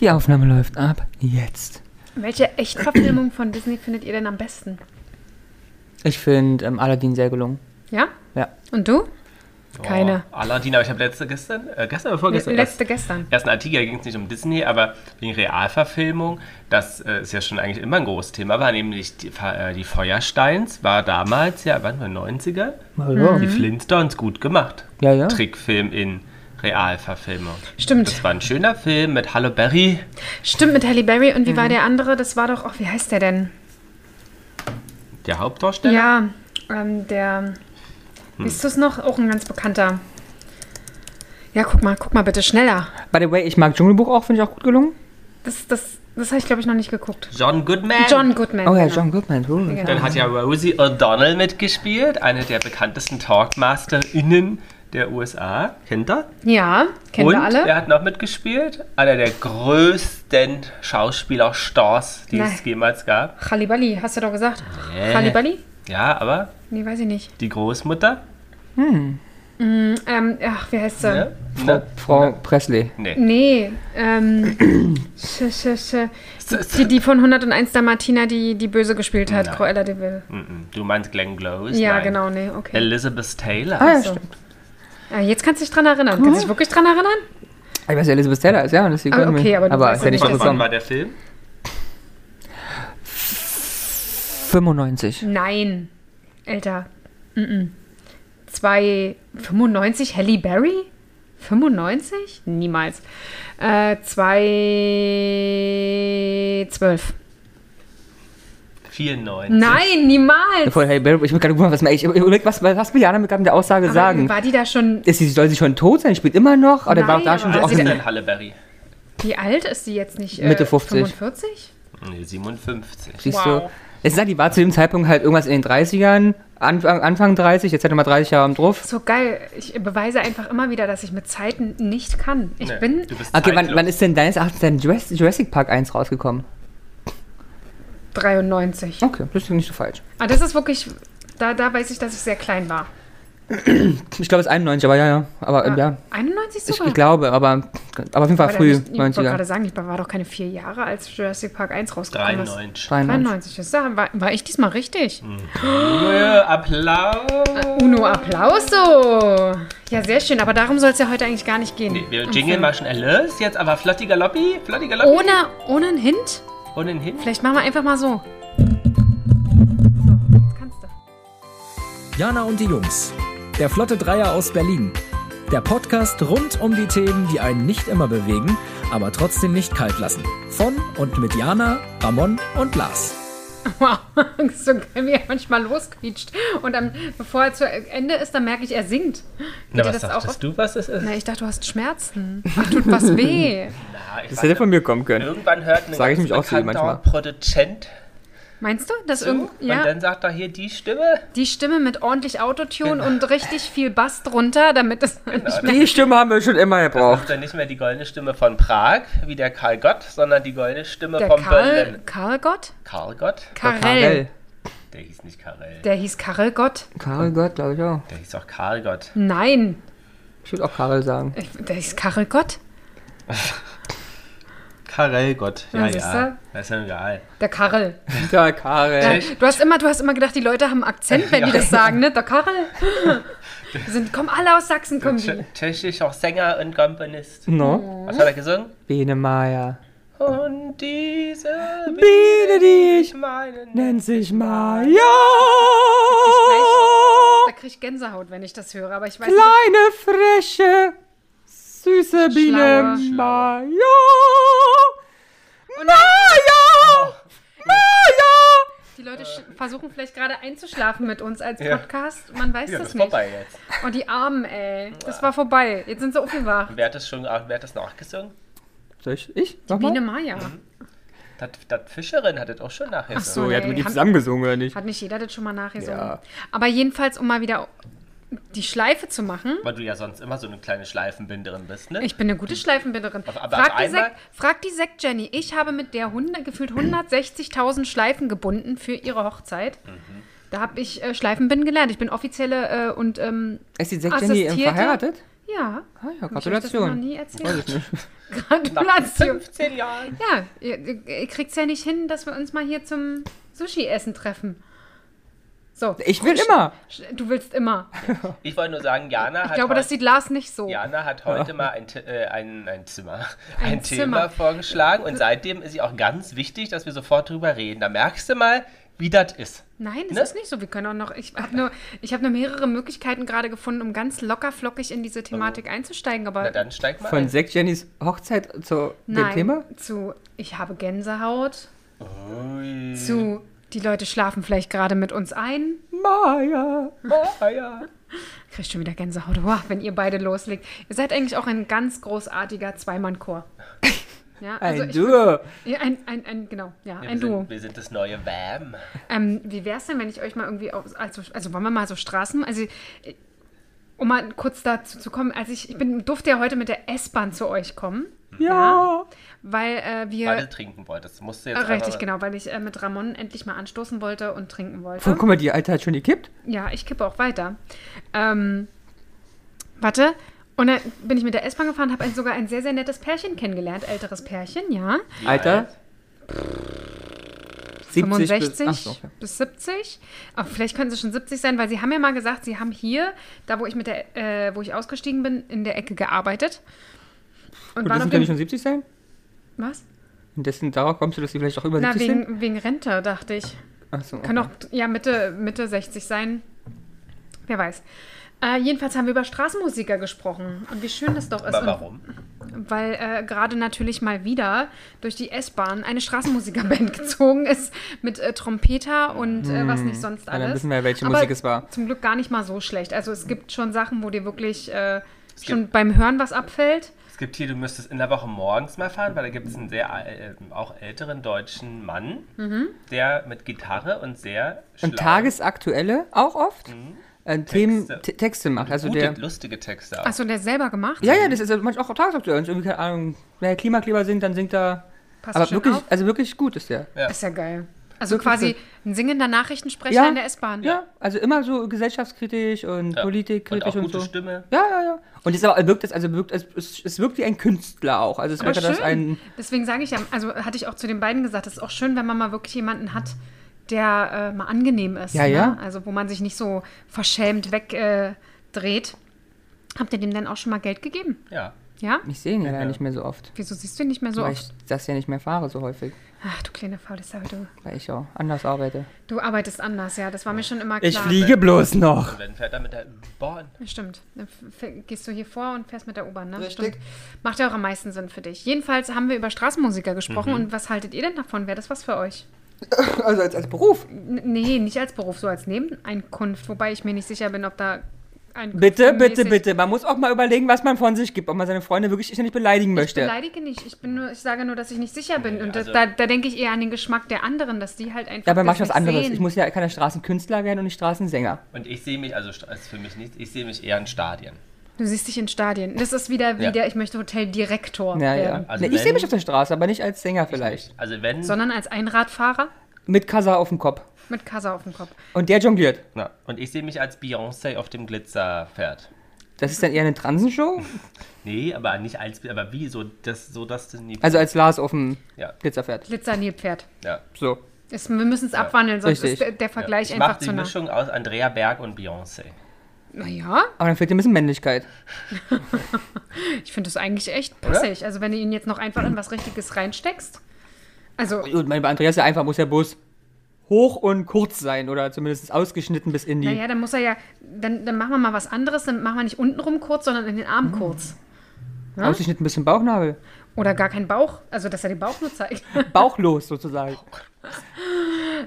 Die Aufnahme läuft ab. Jetzt. Welche Echtverfilmung von Disney findet ihr denn am besten? Ich finde ähm, Aladdin sehr gelungen. Ja? Ja. Und du? Keine. Oh, Aladdin, aber ich habe letzte gestern, äh, gestern oder vorgestern? Letzte erst, gestern. Erst einen Artikel, da ging es nicht um Disney, aber wegen Realverfilmung, das äh, ist ja schon eigentlich immer ein großes Thema, war nämlich die, äh, die Feuersteins, war damals, ja, wann war 90er? Ja, Die Flintstones gut gemacht. ja. ja. Trickfilm in Realverfilmung. Stimmt. Das war ein schöner Film mit Halle Berry. Stimmt mit Halle Berry. Und wie war der andere? Das war doch, ach, wie heißt der denn? Der Hauptdarsteller? Ja, ähm, der. Wisst du es noch? Auch ein ganz bekannter. Ja, guck mal, guck mal bitte schneller. By the way, ich mag Dschungelbuch auch, finde ich auch gut gelungen. Das, das, das habe ich, glaube ich, noch nicht geguckt. John Goodman. John Goodman. Oh ja, genau. John Goodman. Ja. Dann hat ja Rosie O'Donnell mitgespielt, eine der bekanntesten TalkmasterInnen der USA. Kennt ihr? Ja, kennen Und wir alle. er hat noch mitgespielt. Einer der größten Schauspieler-Stars, die Nein. es jemals gab. Halliballi, hast du doch gesagt. Nee. Halliballi? Ja, aber Nee, weiß ich nicht. die Großmutter? Ähm, ach, wie heißt sie? Ne? Frau, Ne? Frau Presley. Nee. Nee, ähm, sch, sch, sch, die, die von 101 der Martina, die die Böse gespielt hat, Nein. Cruella de Vil. Mhm. Du meinst Glenn Close? Ja, Nein. genau, nee, okay. Elizabeth Taylor. Ah, ja, so. stimmt. Ja, jetzt kannst du dich dran erinnern. Kannst du dich wirklich dran erinnern? Ich weiß, Elizabeth Taylor ist, ja. Das ist die Ah, okay, aber du aber ist ja nicht, Wann, war der Film? 95. Nein. Älter. Mm -mm. 295 Halle Berry? 95? Niemals. Äh, 212. 94. Nein, niemals. Bevor, hey, Barry, ich bin gerade gewundert, was, ich, was, was will Jana mit der Aussage Aber sagen? War die da schon. Ist sie, soll sie schon tot sein? Spielt immer noch? Oder war Nein, da schon so so denn Halle Berry? Wie alt ist sie jetzt nicht? Äh, Mitte 50. 45? Nee, 57. Siehst Wow. du? Es ist halt, die war zu dem Zeitpunkt halt irgendwas in den 30ern, Anfang, Anfang 30, jetzt hätte mal 30 Jahre am drauf. So geil. Ich beweise einfach immer wieder, dass ich mit Zeiten nicht kann. Ich Nee, bin. Du bist Okay, wann, wann ist denn deines Erachtens Jurassic Jurassic Park 1 rausgekommen? 93. Okay, das ist nicht so falsch. Ah, das ist wirklich. Da, da weiß ich, dass ich sehr klein war. Ich glaube, es ist 91, aber ja, ja. Aber ja, ja. 91 Ich, sogar? ich glaube, aber, aber auf jeden Fall Aber früh, nicht, ich wollte 90er. gerade sagen, ich war doch keine vier Jahre, als Jurassic Park 1 rausgekommen ist. 93. 93. 93. Das war, war, ich diesmal richtig? Junge, Applaus. Uno Applauso! Ja, sehr schön, aber darum soll es ja heute eigentlich gar nicht gehen. Nee, wir jingeln mal schnell los. Jetzt aber Flotti Galoppi. Flotti Galoppi. Ohne, ohne einen Hint? Und hin. Vielleicht machen wir einfach mal so. So, jetzt kannst du. Jana und die Jungs. Der Flotte Dreier aus Berlin. Der Podcast rund um die Themen, die einen nicht immer bewegen, aber trotzdem nicht kalt lassen. Von und mit Jana, Ramon und Lars. Wow, so geil, wie er manchmal losquietscht. Und dann, bevor er zu Ende ist, dann merke ich, er singt. Na, Geht was das auch dachtest du, was es ist? Na, ich dachte, du hast Schmerzen. Ach, tut was weh. Ich Das hätte nicht, von mir kommen können. Irgendwann hört ein Sag ich mich auch manchmal. Produzent Meinst du, dass zu irgend, und ja, dann sagt er hier die Stimme. die Stimme mit ordentlich Autotune und richtig viel Bass drunter, damit es nicht mehr Die Stimme haben wir schon immer Das gebraucht. ist dann nicht mehr die goldene Stimme von Prag, wie der Karl Gott, sondern die goldene Stimme der von Karl, Berlin. Karl Gott? Karl Gott? Karel. Der hieß nicht Karel. Der hieß Karel Gott? Karel Gott, glaube ich auch. Der hieß auch Karl Gott. Nein, Ich würde auch Karel sagen. der hieß Karel Gott? Karel Gott. Ja, Ja, ja. Das ist ja egal. Der Karel. Ja, Karel. Du hast, immer, du hast immer gedacht, die Leute haben einen Akzent, wenn die das sagen, ne? Der Karel. Die sind, kommen alle aus Sachsen, kommen die. Tsch- Tschechischer Sänger und Komponist. No? Was hat er gesungen? Bene Maya. Und diese Biene, die ich meinen nennt sich Maya. Da krieg ich Gänsehaut, wenn ich das höre, aber ich weiß nicht. Kleine, freche, süße Biene. Maya. Und Maya. Maya. die Leute sch- versuchen vielleicht gerade einzuschlafen mit uns als Ja. Podcast. Man weiß Ja, das das ist nicht. vorbei jetzt. Und die Armen, ey. Das war vorbei. Jetzt sind sie aufgewacht. Wer hat das schon wer hat das nachgesungen? Soll ich? Ich? Biene Nochmal? Maya. Das, das Fischerin hat das auch schon nachgesungen. Ach so. So, ja, Nee, hat mit die haben- zusammengesungen oder nicht? Hat nicht jeder das schon mal nachgesungen. Ja. Aber jedenfalls, um mal wieder die Schleife zu machen. Weil du ja sonst immer so eine kleine Schleifenbinderin bist, ne? Ich bin eine gute Schleifenbinderin. Aber- aber frag, die Sek, frag die Sekt Jenny. Ich habe mit der 100, gefühlt 160.000 Schleifen gebunden für ihre Hochzeit. Mhm. Da habe ich äh, Schleifenbinden gelernt. Ich bin offizielle äh, und ähm, Ist die Sekt Jenny verheiratet? Ja. Ah ja, Hab ich noch Gratulation. nie erzählt? nicht. Nach Gratulation. 15 Jahren. Ja, ihr, ihr ihr kriegt's ja nicht hin, dass wir uns mal hier zum Sushi-Essen treffen. So. Ich will immer. Du willst immer. Ich wollte nur sagen, Jana Ich hat glaube, heute, das sieht Lars nicht so. Jana hat heute mal ein, äh, ein, ein Zimmer, ein, Ein Thema Zimmer. vorgeschlagen und seitdem ist sie auch ganz wichtig, dass wir sofort drüber reden. Da merkst du mal, wie das ist. Nein, das Ne? ist nicht so. Wir können auch noch. Ich habe nur, ich habe nur mehrere Möglichkeiten gerade gefunden, um ganz locker flockig in diese Thematik einzusteigen. Aber Na dann steig mal Von ein. Zack Jennys Hochzeit zu dem nein, Thema? zu ich habe Gänsehaut, Ui. zu die Leute schlafen vielleicht gerade mit uns ein. Maya. Maya. Kriegst schon wieder Gänsehaut. Wow, wenn ihr beide loslegt. Ihr seid eigentlich auch ein ganz großartiger Zweimann-Chor. Ja, also Ein Duo. Ja, ein, ein, ein, genau, ja, Wir ein Duo. sind, wir sind das neue Wham. Ähm, wie wäre es denn, wenn ich euch mal irgendwie, auf, also, also wollen wir mal so Straßen, also um mal kurz dazu zu kommen, also ich, ich bin, durfte ja heute mit der S-Bahn zu euch kommen, Ja. weil äh, wir, Weil du trinken wolltest. Musst du jetzt richtig, einmal- genau, weil ich äh, mit Ramon endlich mal anstoßen wollte und trinken wollte. Guck mal, die Alte hat schon gekippt. Ja, ich kippe auch weiter. Ähm, warte. Und dann bin ich mit der S-Bahn gefahren, habe ein, sogar ein sehr, sehr nettes Pärchen kennengelernt, älteres Pärchen, ja. Wie Alter. alt? 70 65 bis, so, okay. bis 70. Aber vielleicht können sie schon 70 sein, weil sie haben ja mal gesagt, sie haben hier, da wo ich mit der, äh, wo ich ausgestiegen bin, in der Ecke gearbeitet. Und, Und waren das auf sind ja schon 70 sein? Was? Und dessen, darauf kommst du, dass die vielleicht auch über Na, 70 sind? wegen, wegen Rente, dachte ich. Ach so, Kann okay. auch ja, Mitte, Mitte 60 sein. Wer weiß. Äh, jedenfalls haben wir über Straßenmusiker gesprochen. Und wie schön das doch ist. Aber Und warum? weil äh, gerade natürlich mal wieder durch die S-Bahn eine Straßenmusikerband gezogen ist mit äh, Trompeter und äh, was nicht sonst Ja, dann alles. wissen wir ja, welche Aber Musik es war. Zum Glück gar nicht mal so schlecht. Also es gibt schon Sachen, wo dir wirklich äh, schon beim Hören was abfällt. Es gibt hier, du müsstest in der Woche morgens mal fahren, weil da gibt es einen sehr äh, auch älteren deutschen Mann, Mhm. der mit Gitarre und sehr schlau Und tagesaktuelle auch oft äh, Themen, Texte. Te- Texte macht. Also gute, der. lustige Texte. Achso, der selber gemacht? Ja, ja, das ist manchmal auch tagesaktuell. Wenn irgendwie, keine Ahnung, wenn der Klimakleber singt, dann singt er. Passt aber wirklich, auf. also wirklich gut ist der. Ja. Ist ja geil. Also Wirklich quasi gut. ein singender Nachrichtensprecher Ja, in der S-Bahn. Ja, also immer so gesellschaftskritisch und Ja. politikkritisch und auch und, gute so. Stimme. Ja, ja, ja. Und es aber wirkt es, also wirkt es, wirkt wie ein Künstler auch. Also es wirkt, schön. ein. Deswegen sage ich ja, also hatte ich auch zu den beiden gesagt, es ist auch schön, wenn man mal wirklich jemanden hat, der äh, mal angenehm ist. Ja, ne? ja. Also wo man sich nicht so verschämt wegdreht. Äh. Habt ihr dem denn auch schon mal Geld gegeben? Ja. Ja? Ich sehe ihn ja, Ja. nicht mehr so oft. Wieso siehst du ihn nicht mehr so weil oft? ich das ja nicht mehr fahre so häufig. Ach, du kleine faule Sau, du. Weil ich auch anders arbeite. Du arbeitest anders, ja. Das war mir schon immer klar. Ich fliege bloß noch. Und dann fährt er mit der Bahn. Ja, Stimmt. Dann gehst du hier vor und fährst mit der U-Bahn, ne? Richtig. Stimmt. Macht ja auch am meisten Sinn für dich. Jedenfalls haben wir über Straßenmusiker gesprochen. Und was haltet ihr denn davon? Wäre das was für euch? Also als, als Beruf. N nee, nicht als Beruf, so als Nebeneinkunft. Wobei ich mir nicht sicher bin, ob da ein Bitte, bitte, bitte. Man muss auch mal überlegen, was man von sich gibt, ob man seine Freunde wirklich nicht beleidigen Ich möchte. beleidige nicht. Ich, bin nur, ich sage nur, dass ich nicht sicher bin. Und also- da, da denke ich eher an den Geschmack der anderen, dass die halt einfach. Ja, aber mach das ich was nicht anderes. Sehen. Ich muss ja keine Straßenkünstler werden und nicht Straßensänger. Und ich sehe mich, also ist für mich nichts, ich sehe mich eher in Stadien. Du siehst dich in Stadien. Das ist wieder wie Ja. der Ich möchte Hoteldirektor Ja, werden. ja. Also nee, ich sehe mich auf der Straße, aber nicht als Sänger vielleicht. Also wenn, Sondern als Einradfahrer Mit Kassa auf dem Kopf. mit Kassa auf dem Kopf. Und der jongliert. na, und ich sehe mich als Beyoncé auf dem Glitzerpferd. Das ist dann eher eine Transenshow? Nee, aber nicht als, aber wie, so, das, so dass du nie, Also als Lars auf dem ja, Glitzerpferd. Glitzer-Nilpferd. ja. So. Es- Wir müssen es abwandeln, sonst Richtig. ist der, der Vergleich ich einfach mache die zu nah. Mischung aus Andrea Berg und Beyoncé. Naja, Aber dann fehlt dir ein bisschen Männlichkeit. ich finde das eigentlich echt passig. Also wenn du ihn jetzt noch einfach in was Richtiges reinsteckst. Also, Gut, mein, bei Andreas ja einfach muss der Bus hoch und kurz sein oder zumindest ausgeschnitten bis in die. naja, dann muss er ja, dann, dann machen wir mal was anderes. Dann machen wir nicht untenrum kurz, sondern in den Arm kurz. Ausgeschnitten bis zum Bauchnabel. Oder gar keinen Bauch, also dass er den Bauch nur zeigt. Bauchlos sozusagen.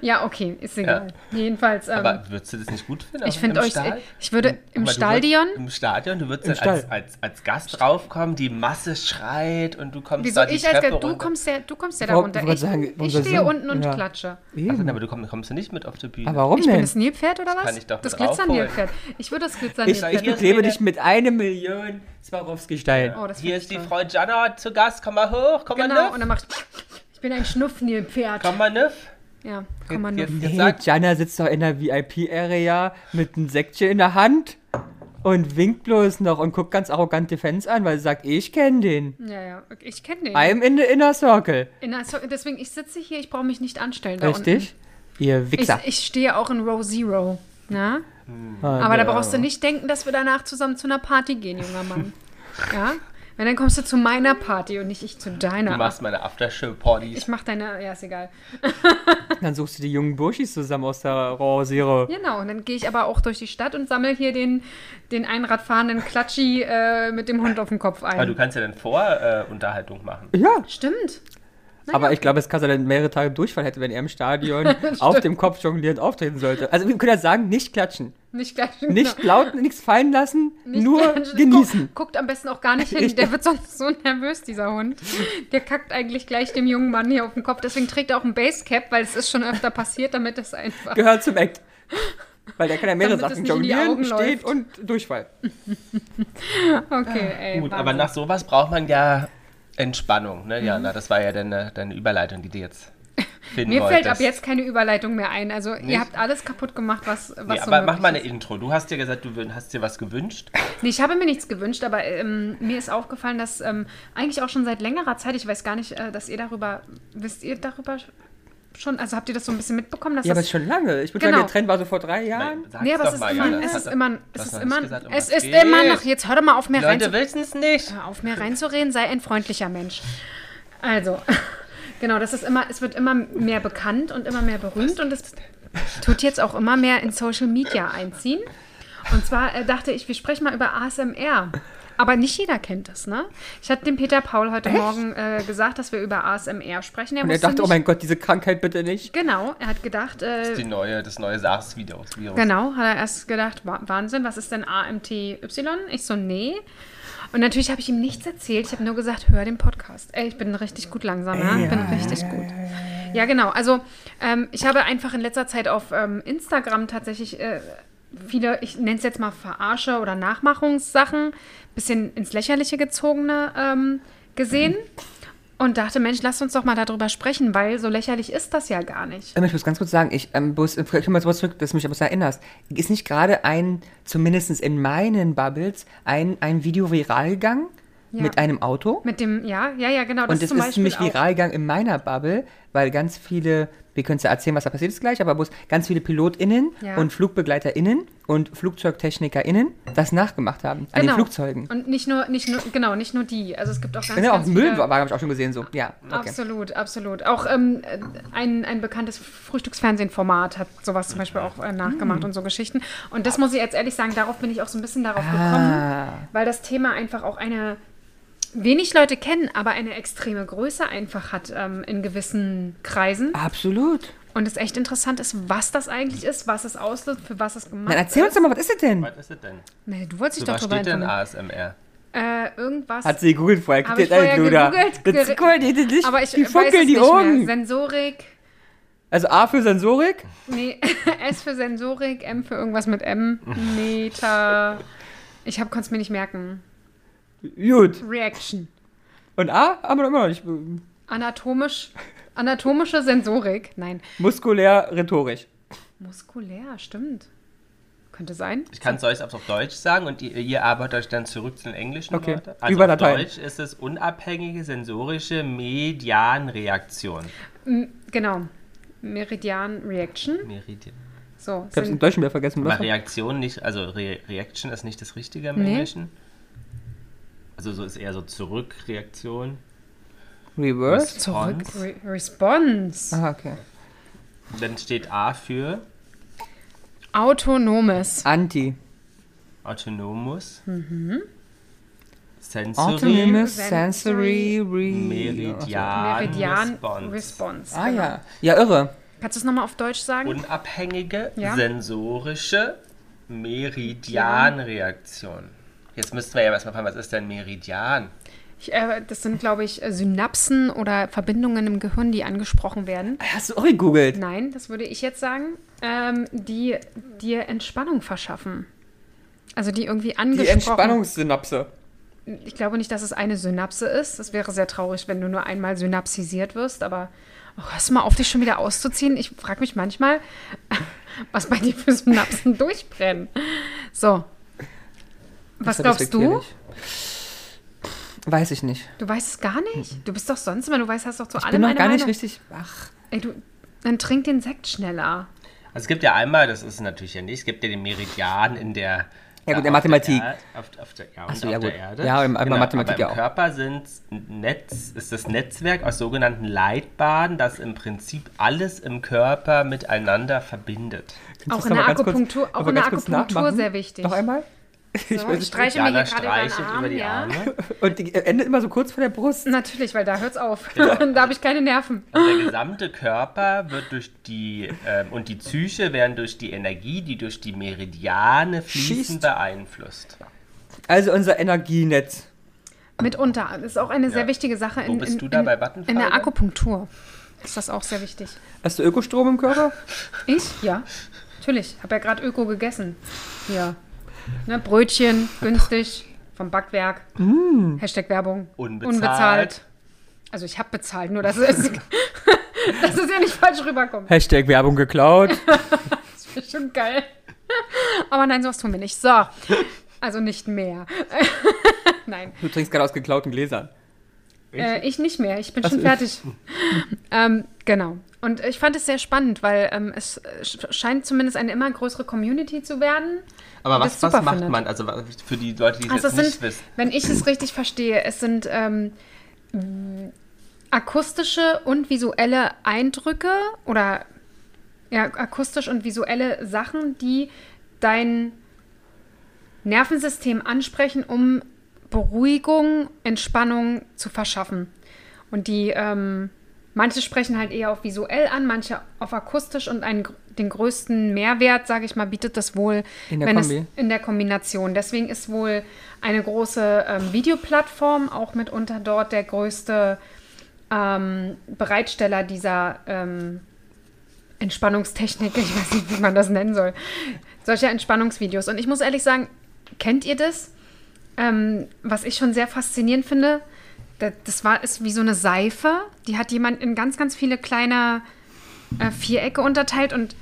Ja, okay, ist egal. Jedenfalls, ähm, Aber würdest du das nicht gut finden? ich finde euch, Stall? ich würde im du Stadion, Würdest, Im Stadion, du würdest dann als, als, als Gast draufkommen, die Masse schreit und du kommst wieso da die ich als Treppe du runter. kommst ja, du kommst ja da runter. ich Ich, sagen, ich stehe Sinn? unten und Ja. klatsche. Ach, aber du komm, kommst du nicht mit auf die Bühne. Aber warum Ich bin denn? das Nilpferd oder was? kann ich doch das. Glitzernilpferd. Ich würde das Ich, Glitzernilpferd. ich ist beklebe dich mit einer Million Swarovski-Steinen. Oh, das Hier ist ich die. Frau Jana zu Gast, komm mal hoch, komm mal Genau, nüff. und dann mach ich, bin ein Schnuffnilpferd. Komm mal nüff. Ja, komm mal nur. Jetzt, jetzt sag, Jana sitzt doch in der VIP-Area mit einem Säckchen in der Hand. und winkt bloß noch und guckt ganz arrogant die Fans an, weil sie sagt, ich kenne den. Ja, ja, ich kenne den. I'm in the inner circle. In der, so deswegen, ich sitze hier, ich brauche mich nicht anstellen. Da Richtig? Ihr Unten. Ich, Wichser. ich stehe auch in Row Zero. Na? Ah, Aber da brauchst du nicht denken, dass wir danach zusammen zu einer Party gehen, junger Mann. Ja? Wenn dann kommst du zu meiner Party und nicht ich zu Du deiner. machst meine Aftershow-Partys. Ich mach deine, ja, ist egal. Dann suchst du die jungen Burschis zusammen aus der Zero. Genau, und dann gehe ich aber auch durch die Stadt und sammle hier den, den Einradfahrenden Klatschi äh, mit dem Hund auf dem Kopf ein. Aber du kannst ja dann Vorunterhaltung äh, Unterhaltung machen. Ja, Stimmt. Aber ich glaube, es kann er dann mehrere Tage Durchfall hätte, wenn er im Stadion auf dem Kopf jonglierend auftreten sollte. Also wir können ja sagen, nicht klatschen. Nicht gleich. Nicht laut, nichts fallen lassen, Nicht nur gleich- genießen. Guck, guckt am besten auch gar nicht hin. Der wird sonst so nervös, dieser Hund. Der kackt eigentlich gleich dem jungen Mann hier auf den Kopf. Deswegen trägt er auch ein Basecap, weil es ist schon öfter passiert, damit es einfach. Gehört zum Act. Weil der kann ja mehrere Sachen jonglieren, steht läuft. und Durchfall. Okay, ey. Gut, Wahnsinn. aber nach sowas braucht man ja Entspannung, ne, Mhm. Jana? Das war ja deine, deine Überleitung, die du jetzt finden Mir wolltest. fällt ab jetzt keine Überleitung mehr ein. Also, Nicht? ihr habt alles kaputt gemacht, was, was Nee, so aber mach mal eine ist. Intro. Du hast dir gesagt, du hast dir was gewünscht. Nee, ich habe mir nichts gewünscht, aber ähm, mir ist aufgefallen, dass ähm, eigentlich auch schon seit längerer Zeit, ich weiß gar nicht, äh, dass ihr darüber, wisst ihr darüber schon, also habt ihr das so ein bisschen mitbekommen, dass Ja, aber das es ist schon lange. Ich würde Genau. sagen, der Trend war so vor drei Jahren. Sag's Nee, aber es ist mal, immer, Jana. es ist immer, es ist noch immer, gesagt, um es ist geht. immer noch, jetzt hör doch mal auf mir rein Leute, willst es nicht? Hör auf mir reinzureden, sei ein freundlicher Mensch. Also, genau, das ist immer, es wird immer mehr bekannt und immer mehr berühmt und es tut jetzt auch immer mehr in Social Media einziehen. Und zwar äh, dachte ich, wir sprechen mal über ASMR. Aber nicht jeder kennt das, ne? Ich hatte dem Peter Paul heute Morgen äh, gesagt, dass wir über ASMR sprechen. Und er dachte, oh nicht- mein Gott, diese Krankheit bitte nicht. Genau, er hat gedacht, äh, Die neue, das neue SARS-Virus. Genau, hat er erst gedacht, Wa- Wahnsinn, was ist denn AMTY? Ich so, nee. Und natürlich habe ich ihm nichts erzählt. Ich habe nur gesagt, hör den Podcast. Ey, ich bin richtig gut langsam, ja? Ich bin richtig gut. Ja, genau. Also, ähm, ich habe einfach in letzter Zeit auf ähm, Instagram tatsächlich äh, viele, ich nenne es jetzt mal Verarsche oder Nachmachungssachen, bisschen ins Lächerliche gezogene ähm, gesehen. Und dachte, Mensch, lass uns doch mal darüber sprechen, weil so lächerlich ist das ja gar nicht. Ähm, Ich muss ganz kurz sagen, ich ähm, bloß, ich mal sowas zurück, dass du mich aber erinnerst. Ist nicht gerade ein, zumindest in meinen Bubbles, ein, ein Video viral gegangen Ja. mit einem Auto? Mit dem, ja, ja, ja, genau. Das Und zum ist auch. viral gegangen in meiner Bubble, weil ganz viele, wir können es ja erzählen, was da passiert ist gleich, aber bloß ganz viele PilotInnen Ja. und FlugbegleiterInnen und FlugzeugtechnikerInnen das nachgemacht haben an den Genau. Flugzeugen. Und nicht nur, nicht nur, genau, nicht nur die. Also es gibt auch ganz, Genau, auch ganz Müll viele, war, habe ich auch schon gesehen, so. Ja, okay. Absolut, absolut. Auch ähm, äh, ein, ein bekanntes Frühstücksfernsehen-Format hat sowas zum Beispiel auch äh, nachgemacht und so Geschichten. Und das muss ich jetzt ehrlich sagen, darauf bin ich auch so ein bisschen darauf gekommen, Ah. weil das Thema einfach auch eine wenig Leute kennen, aber eine extreme Größe einfach hat ähm, in gewissen Kreisen. Absolut. Und es echt interessant ist, was das eigentlich ist, was es auslöst, für was es gemacht Dann erzähl uns ist. doch mal, was ist das denn? Was ist es denn? Nee, du wolltest dich So, doch was drüber steht denn. ASMR? Äh, irgendwas. Hat sie gegoogelt vorher. Hab Guck ich dir das vorher an, Luda. gegoogelt, Das ist cool, die, die, die, aber ich die weiß funkeln es die mehr. Sensorik. Also A für Sensorik. Nee, S für Sensorik, M für irgendwas mit M. Meta. Ich konnte es mir nicht merken. Gut. Reaction. Und A haben wir immer noch nicht. Anatomisch. Anatomische Sensorik. Nein. Muskulär, rhetorisch. Muskulär, stimmt. Könnte sein. Ich kann es euch auf Deutsch sagen und ihr, ihr arbeitet euch dann zurück zu den englischen Okay. Wörtern. Also Über auf Latein. Deutsch ist es unabhängige sensorische Medianreaktion. M genau. Meridian Reaction. Meridian. So. Ich hab's im Deutschen wieder vergessen. Aber Was? Reaktion nicht, also Re Reaction ist nicht das Richtige im Nee. Englischen. Also so ist eher so Zurückreaktion. Reverse. Zurück. Response. Re Response. Ah, okay. Dann steht A für Autonomes. Anti. Autonomus. Mhm. Sensory. Autonomous Sensory Re Meridian. Meridian Response. Response. Ah genau. ja. Ja, irre. Kannst du es nochmal auf Deutsch sagen? Unabhängige Ja. sensorische Meridianreaktion. Jetzt müssten wir ja erstmal fragen, was ist denn Meridian? Ich, äh, das sind, glaube ich, äh, Synapsen oder Verbindungen im Gehirn, die angesprochen werden. Hast du auch gegoogelt? Nein, das würde ich jetzt sagen, ähm, die dir Entspannung verschaffen. Also die irgendwie Die angesprochen. Entspannungssynapse. Ich glaube nicht, dass es eine Synapse ist. Das wäre sehr traurig, wenn du nur einmal synapsisiert wirst. Aber oh, hörst du mal auf, dich schon wieder auszuziehen? Ich frage mich manchmal, was bei dir für Synapsen durchbrennen. So, Was glaubst du? Weiß ich nicht. Du weißt es gar nicht? Du bist doch sonst immer, du weißt, hast doch zu Ich allem bin noch eine gar nicht Meinung. richtig. Ach, Ey, du, dann trink den Sekt schneller. Also es gibt ja einmal, das ist natürlich ja nicht, es gibt ja den Meridian in der Ja, gut, in der Mathematik. Der auf, auf der, ja, auf ja, der. Erde. Ja, im- aber Mathematik aber ja im auch. Körper sind Netz, ist das Netzwerk aus sogenannten Leitbahnen, das im Prinzip alles im Körper miteinander verbindet. Auch in der ganz kurz- Akupunktur- auch in der Akupunktur sehr wichtig. Noch einmal? Ich So, ich streiche mir hier gerade über Arm. über die ja. Arme. Und die endet immer so kurz vor der Brust. Natürlich, weil da hört's auf. Genau. da habe ich keine Nerven. Und der gesamte Körper wird durch die ähm, und die Psyche werden durch die Energie, die durch die Meridiane fließen, Schießt. beeinflusst. Also unser Energienetz. Mitunter. Das ist auch eine sehr Ja. wichtige Sache. Wo In, bist in, du da in, bei Vattenfall In der? Akupunktur ist das auch sehr wichtig. Hast du Ökostrom im Körper? Ich? Ja. Natürlich. Habe ja gerade Öko gegessen. Ja. Ne, Brötchen, günstig, vom Backwerk. Hashtag Werbung. Unbezahlt. Also ich habe bezahlt, nur dass es, dass es ja nicht falsch rüberkommt. Hashtag Werbung geklaut. Das wäre schon geil. Aber nein, sowas tun wir nicht. So. Also nicht mehr. nein. Du trinkst gerade aus geklauten Gläsern. Äh, ich nicht mehr, ich bin Ach schon fertig. ähm, genau. Und ich fand es sehr spannend, weil ähm, es äh, sch- scheint zumindest eine immer größere Community zu werden. Aber was, was macht findet. man, also für die Leute, die Also es nicht sind, wissen? wenn ich es richtig verstehe, es sind ähm, akustische und visuelle Eindrücke oder ja, akustisch und visuelle Sachen, die dein Nervensystem ansprechen, um Beruhigung, Entspannung zu verschaffen. Und die, ähm, manche sprechen halt eher auf visuell an, manche auf akustisch und einen, den größten Mehrwert, sage ich mal, bietet das wohl In der wenn Kombi. Es, in der Kombination. Deswegen ist wohl eine große ähm, Videoplattform auch mitunter dort der größte ähm, Bereitsteller dieser ähm, Entspannungstechnik. Ich weiß nicht, wie man das nennen soll. Solcher Entspannungsvideos. Und ich muss ehrlich sagen, kennt ihr das? Ähm, was ich schon sehr faszinierend finde, das war, ist wie so eine Seife. Die hat jemand in ganz, ganz viele kleine äh, Vierecke unterteilt und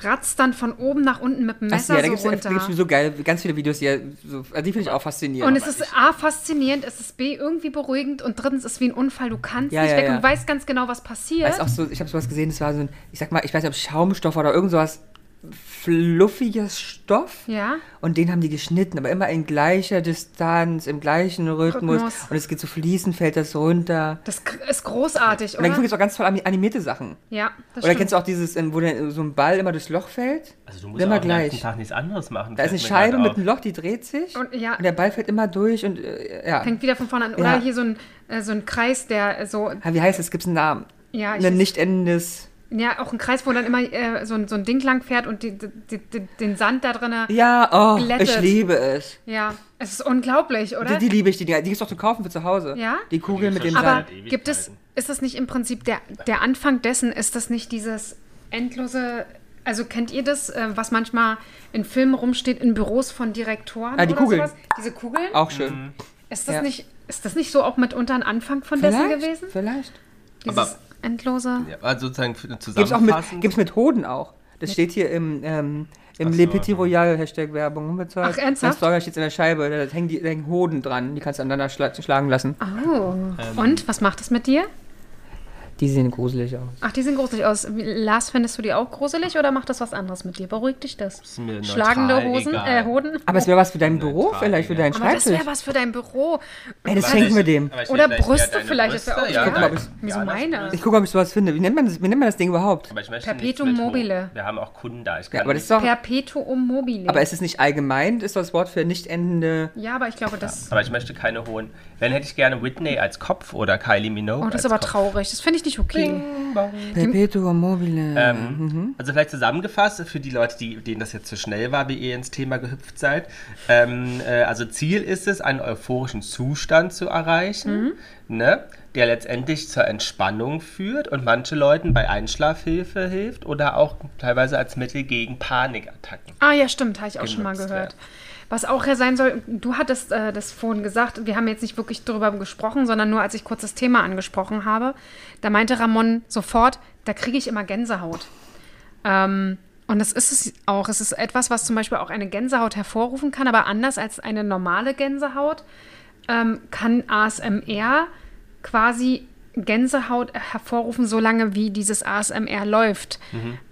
ratzt dann von oben nach unten mit dem Ach, Messer ja, da so gibt es runter. gibt's so geil, ganz viele Videos, die so, also die finde ich auch faszinierend. Und es ist A, faszinierend, es ist B, irgendwie beruhigend und drittens ist wie ein Unfall. Du kannst Ja, nicht ja, weg ja. und weißt ganz genau, was passiert. Auch so, ich habe sowas gesehen, das war so ein, ich sag mal, ich weiß nicht, ob Schaumstoff oder irgend sowas fluffiges Stoff. Ja. Und den haben die geschnitten, aber immer in gleicher Distanz, im gleichen Rhythmus. Rhythmus. Und es geht so fließend, fällt das runter. Das ist großartig, Und dann oder? gibt es auch ganz toll ani- animierte Sachen. Ja, das Oder stimmt. kennst du auch dieses, ähm, wo so ein Ball immer durchs Loch fällt? Also du musst immer auch den gleich. Tag nichts anderes machen. Da ist eine Scheibe mit einem Loch, die dreht sich. Und- ja. der Ball fällt immer durch und äh, ja. Fängt wieder von vorne an. Ja. Oder hier so ein, äh, so ein Kreis, der so, Ah, Wie heißt es? Gibt es einen Namen? ja, ich Ein nicht endendes. Ja, auch ein Kreis, wo dann immer äh, so, ein, so ein Ding lang fährt und die, die, die, den Sand da drinne. Ja, oh, Glättet. ich liebe es. Ja, es ist unglaublich, oder? Die, die liebe ich, die, die gibt es doch zu kaufen für zu Hause. Ja? Die Kugel mit dem Aber- Sand. Aber gibt es, ist das nicht im Prinzip der, der Anfang dessen, ist das nicht dieses endlose, also kennt ihr das, äh, was manchmal in Filmen rumsteht, in Büros von Direktoren Ah, die oder Kugeln. sowas? Diese Kugeln? Auch schön. Ist das Ja. nicht, ist das nicht so auch mitunter ein Anfang von dessen Vielleicht, gewesen? vielleicht. Dieses Aber- endlose. Ja, also sozusagen für- Gibt's auch mit, zusammenfassend. gibt's mit Hoden auch. Das steht hier im, ähm, im so, Le Petit. Royal Hashtag Werbung. Ach, ernsthaft? Das steht in der Scheibe. Da hängen, die, da hängen Hoden dran. Die kannst du aneinander schla schlagen lassen. Oh. Ähm. Und was macht das mit dir? Die sehen gruselig aus. Ach, die sehen gruselig aus. Lars, findest du die auch gruselig oder macht das was anderes mit dir? Beruhigt dich das? Ist mir Schlagende neutral Hosen, egal. äh, Hoden? Aber es wäre was für dein Büro, Neutral, vielleicht für ja. deinen Aber das Schreibtisch. wäre was für dein Büro. Ey, das Aber schenken ich- wir dem. aber ich Oder vielleicht Brüste vielleicht, das wäre auch Brüste, ja, ja, guck mal, deine- ob ich- Wieso ja, meine? das- Ich gucke, ob ich sowas finde. Wie nennt man das, wie nennt man das Ding überhaupt? Aber ich möchte Perpetuum mit mobile. Wir haben auch Kunden da. Ich kann Ja, aber das ist doch. Perpetuum mobile. Aber ist es nicht allgemein? Ist das Wort für nicht endende. ja, aber ich glaube, das. aber ich möchte keine hohen. Wenn hätte ich gerne Whitney als Kopf oder Kylie Minogue Oh, das ist aber traurig. Das finde ich nicht okay. Perpetuum mobile. Ähm, Also vielleicht zusammengefasst für die Leute, die, denen das jetzt zu schnell war, wie ihr ins Thema gehüpft seid. Ähm, äh, also Ziel ist es, einen euphorischen Zustand zu erreichen, ne, der letztendlich zur Entspannung führt und manche Leuten bei Einschlafhilfe hilft oder auch teilweise als Mittel gegen Panikattacken. Ah, ja, stimmt. Habe ich auch schon mal gehört. werden. Was auch ja sein soll, du hattest äh, das vorhin gesagt, wir haben jetzt nicht wirklich darüber gesprochen, sondern nur als ich kurz das Thema angesprochen habe, da meinte Ramon sofort, da kriege ich immer Gänsehaut. Ähm, Und das ist es auch. Es ist etwas, was zum Beispiel auch eine Gänsehaut hervorrufen kann, aber anders als eine normale Gänsehaut ähm, kann ASMR quasi Gänsehaut hervorrufen, solange wie dieses ASMR läuft.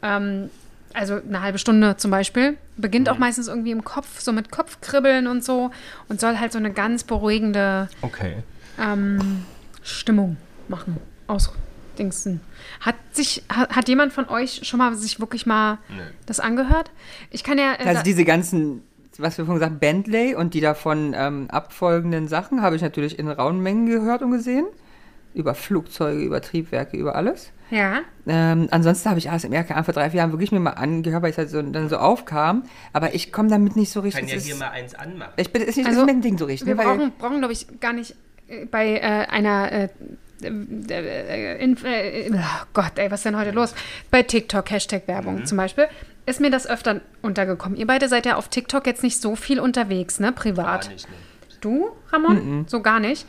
Ähm, also eine halbe Stunde zum Beispiel. Beginnt auch meistens irgendwie im Kopf, so mit Kopfkribbeln und so. Und soll halt so eine ganz beruhigende Okay. ähm, Stimmung machen. Ausdingsen. Hat sich, hat, hat jemand von euch schon mal sich wirklich mal das angehört? Ich kann ja. äh, Also diese ganzen, was wir vorhin gesagt haben, Bentley und die davon ähm, abfolgenden Sachen habe ich natürlich in rauen Mengen gehört und gesehen. Über Flugzeuge, über Triebwerke, über alles. ja. Ähm, ansonsten habe ich ASMR vor drei, vier Jahren wirklich mir mal angehört, weil es halt so, dann so aufkam. Aber ich komme damit nicht so richtig. Kann ja hier ist- mal eins anmachen. ich bin, ist nicht Also, mein Ding so richtig. Wir ne, weil- brauchen, brauchen glaube ich, gar nicht äh, bei äh, einer. Äh, äh, äh, Inf- äh, oh Gott, ey, was ist denn heute los? Bei TikTok, Hashtag Werbung Mhm. zum Beispiel, ist mir das öfter untergekommen. Ihr beide seid ja auf TikTok jetzt nicht so viel unterwegs, ne? Privat. Gar nicht, ne. Du, Ramon? So gar nicht.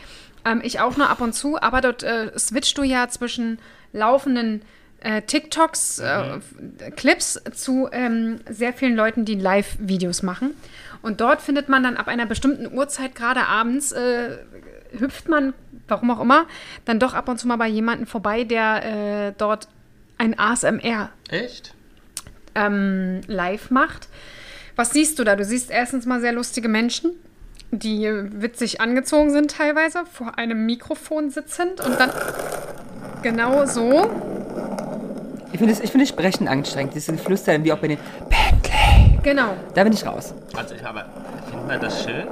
Ähm, ich auch nur ab und zu, aber dort äh, switchst du ja zwischen laufenden äh, TikToks, äh, Clips zu ähm, sehr vielen Leuten, die Live-Videos machen. Und dort findet man dann ab einer bestimmten Uhrzeit, gerade abends, äh, hüpft man, warum auch immer, dann doch ab und zu mal bei jemandem vorbei, der äh, dort ein ASMR Echt? ähm, live macht. Was siehst du da? Du siehst erstens mal sehr lustige Menschen, die witzig angezogen sind teilweise, vor einem Mikrofon sitzend und dann genau so. Ich finde ich finde das Sprechen anstrengend. Dieses Flüstern, wie auch bei den Bentley. Genau. Da bin ich raus. Also, ich, aber findet man das schön?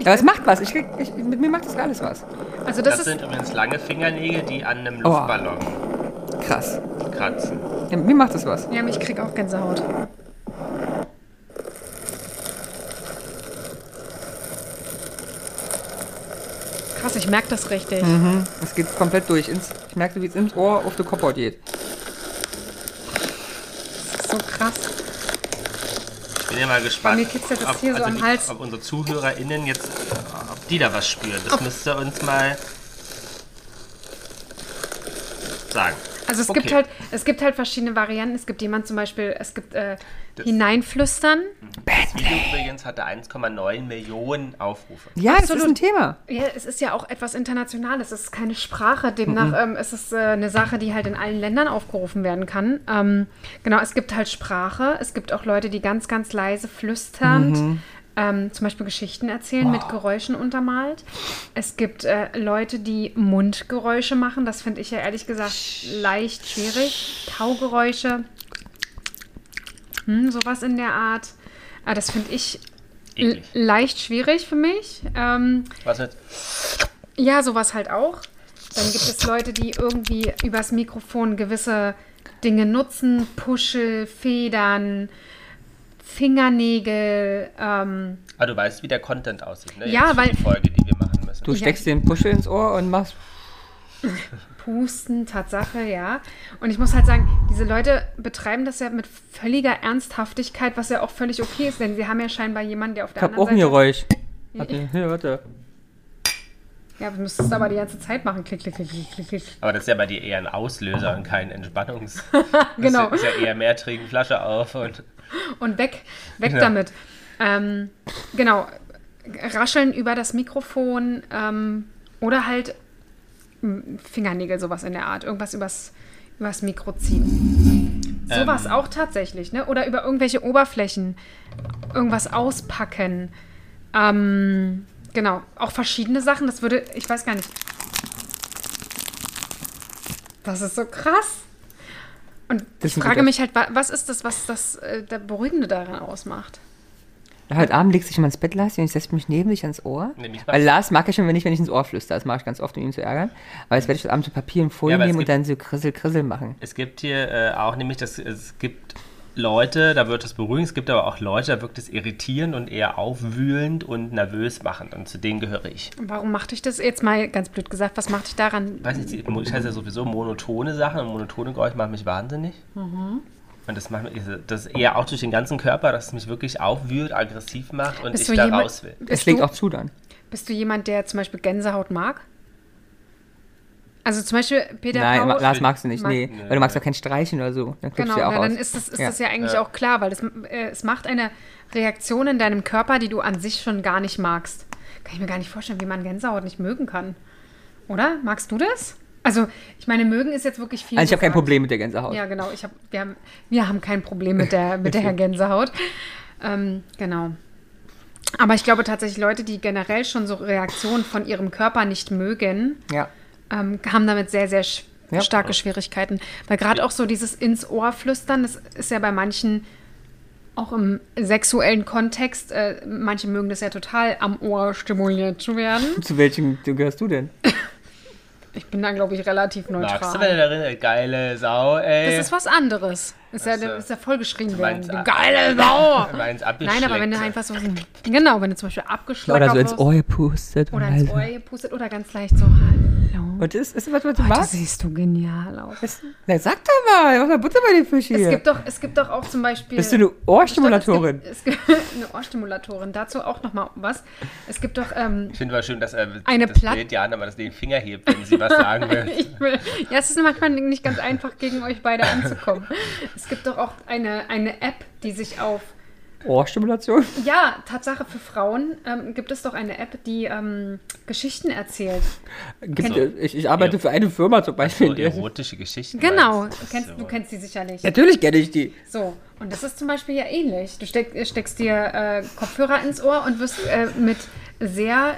Aber es macht was. Ich, ich, mit mir macht das alles was. Also Das, das, ist sind übrigens lange Fingernägel, die an einem Oh. Luftballon Krass. kratzen. Ja, mir macht das was. ja, ich krieg auch Gänsehaut. Krass, ich merke das richtig. Es geht komplett durch. Ins, ich merke, wie es ins Ohr auf die Kopfhaut geht. Das ist so krass. Ich bin ja mal gespannt, Bei mir kitzelt das hier so am die, Hals. ob unsere ZuhörerInnen jetzt, ob die da was spüren. Das müsst ihr uns mal sagen. Also es Okay. gibt halt, es gibt halt verschiedene Varianten. Es gibt jemand zum Beispiel, es gibt äh, hineinflüstern. Das Video übrigens hatte 1,9 Millionen Aufrufe. Ja, das ist ein Thema. Ja, es ist ja auch etwas Internationales. Es ist keine Sprache. Demnach ähm, ist es äh, eine Sache, die halt in allen Ländern aufgerufen werden kann. Ähm, genau, es gibt halt Sprache. Es gibt auch Leute, die ganz, ganz leise flüsternd ähm, zum Beispiel Geschichten erzählen, mit Geräuschen untermalt. Es gibt äh, Leute, die Mundgeräusche machen. Das finde ich ja ehrlich gesagt leicht schwierig. Kaugeräusche. Hm, sowas in der Art. Ah, das finde ich leicht schwierig für mich. Ähm, Was mit? ja, sowas halt auch. Dann gibt es Leute, die irgendwie übers Mikrofon gewisse Dinge nutzen. Puschel, Federn, Fingernägel. Ähm, Ah, du weißt, wie der Content aussieht, ne? Ja, Jetzt weil- die Folge, die wir machen müssen. Du Ja. steckst den Puschel ins Ohr und machst. Pusten, Tatsache, ja. Und ich muss halt sagen, diese Leute betreiben das ja mit völliger Ernsthaftigkeit, was ja auch völlig okay ist, denn sie haben ja scheinbar jemanden, der auf Ich der hab auch anderen ein Seite... Geräusch. Warte, hier, warte. Ja, du müsstest aber die ganze Zeit machen. Klick, klick, klick, klick, klick, klick. Aber das ist ja bei dir eher ein Auslöser und kein Entspannungs... Genau. Das ist ja eher mehr trinken, Flasche auf und... Und weg, weg Ja. damit. Ähm, genau, rascheln über das Mikrofon ähm, oder halt Fingernägel, sowas in der Art. Irgendwas übers, übers Mikro ziehen. Sowas Ähm. auch tatsächlich, ne? Oder über irgendwelche Oberflächen irgendwas auspacken. Ähm, genau, auch verschiedene Sachen. Das würde, ich weiß gar nicht. Das ist so krass. Und Das ich frage mich halt, wa- was ist das, was das äh, der Beruhigende daran ausmacht? Heute Abend legst du dich mal ins Bett, Lars, und ich setze mich neben dich ans Ohr. Nee, Weil Lars mag ja schon, wenn ich, wenn ich ins Ohr flüster. Das mache ich ganz oft, um ihn zu ärgern. Aber jetzt werde ich heute Abend so Papier und Folie Ja, nehmen und dann so krissel, krissel machen. Es gibt hier äh, auch nämlich, das, es gibt Leute, da wird es beruhigend, es gibt aber auch Leute, da wirkt es irritierend und eher aufwühlend und nervös machend. Und zu denen gehöre ich. Warum macht dich das jetzt mal ganz blöd gesagt? Was macht dich daran? weiß nicht, ich heiße ja sowieso monotone Sachen und monotone Geräusche machen mich wahnsinnig. Mhm. Und das macht mich, das eher auch durch den ganzen Körper, dass es mich wirklich aufwühlt, aggressiv macht und Bist ich da jemand- raus will. Es du, auch zu dann. bist du jemand, der zum Beispiel Gänsehaut mag? Also zum Beispiel Peter Nein, Paul. Lars magst du nicht, Mag- nee. Weil du magst auch kein Streichen oder so. Dann Genau, ja auch na, dann aus. ist das, ist Ja. das ja eigentlich auch klar, weil es, äh, es macht eine Reaktion in deinem Körper, die du an sich schon gar nicht magst. Kann ich mir gar nicht vorstellen, wie man Gänsehaut nicht mögen kann. Oder? Magst du das? Also, ich meine, mögen ist jetzt wirklich viel. Also ich habe kein. Problem mit der Gänsehaut. Ja, genau. Ich hab, wir, haben, wir haben kein Problem mit der, mit der Gänsehaut. Ähm, genau. Aber ich glaube tatsächlich, Leute, die generell schon so Reaktionen von ihrem Körper nicht mögen, Ja. Ähm, haben damit sehr, sehr sch Ja. starke Schwierigkeiten. Weil gerade auch so dieses ins Ohr flüstern, das ist ja bei manchen auch im sexuellen Kontext, äh, manche mögen das ja total am Ohr stimuliert zu werden. Zu welchem gehörst du denn? Ich bin da, glaube ich, relativ Magst du, wenn neutral. er darin geile Sau, ey. Das ist was anderes. Ist ja, so. ist ja vollgeschrien werden. Du geile Sau! Nein, aber wenn du einfach so, genau, wenn du zum Beispiel abgeschlagen Oder so ins Ohr gepustet. oder ins halt- Ohr gepustet oder ganz leicht so, hallo. Und ist, ist das was, was du Heute machst? siehst du genial aus. Ist- Na, sag doch mal, mach mal Butter bei den Fisch hier. Es gibt, doch, es gibt doch auch zum Beispiel. Bist du eine Ohrstimulatorin? Es gibt, es gibt eine Ohrstimulatorin. Dazu auch noch mal was. Es gibt doch. Ähm, Ich finde mal schön, dass er Eine das Platt- Bild Jana mal das den Finger hebt, wenn sie was sagen will. ich will, ja, es ist manchmal nicht ganz einfach, gegen euch beide anzukommen. Es gibt doch auch eine, eine App, die sich auf. Ohrstimulation? Ja, Tatsache für Frauen ähm, gibt es doch eine App, die ähm, Geschichten erzählt. Gibt, So. ich, ich arbeite Ja. für eine Firma zum Beispiel. So die- erotische Geschichten. Genau, du kennst, So. du kennst die sicherlich. Natürlich kenne ich die. So, und das ist zum Beispiel ja ähnlich. Du steck, steckst dir äh, Kopfhörer ins Ohr und wirst äh, mit sehr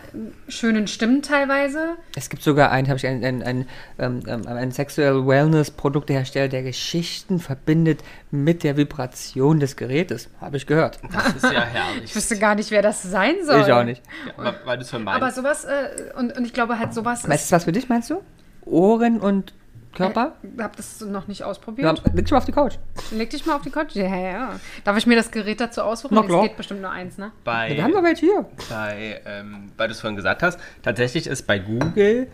schönen Stimmen teilweise. Es gibt sogar einen, habe ich ein, ein, ein, ähm, ähm, ein Sexual Wellness Produktehersteller, der Geschichten verbindet mit der Vibration des Gerätes. Habe ich gehört. Das ist ja herrlich. Ich wüsste gar nicht, wer das sein soll. Ich auch nicht. Ja, aber weil du es. Aber sowas, äh, und, und ich glaube halt sowas Weißt ist, du was für dich, meinst du? Ohren und Körper? ich habe das noch nicht Ja, ausprobiert. leg dich mal auf die Couch. Leg dich mal auf die Couch. Ja, ja, ja. Darf ich mir das Gerät dazu aussuchen? Na Es geht bestimmt nur eins, ne? bei, Wir haben doch welche hier. bei ähm, weil du es vorhin gesagt hast, tatsächlich ist bei Google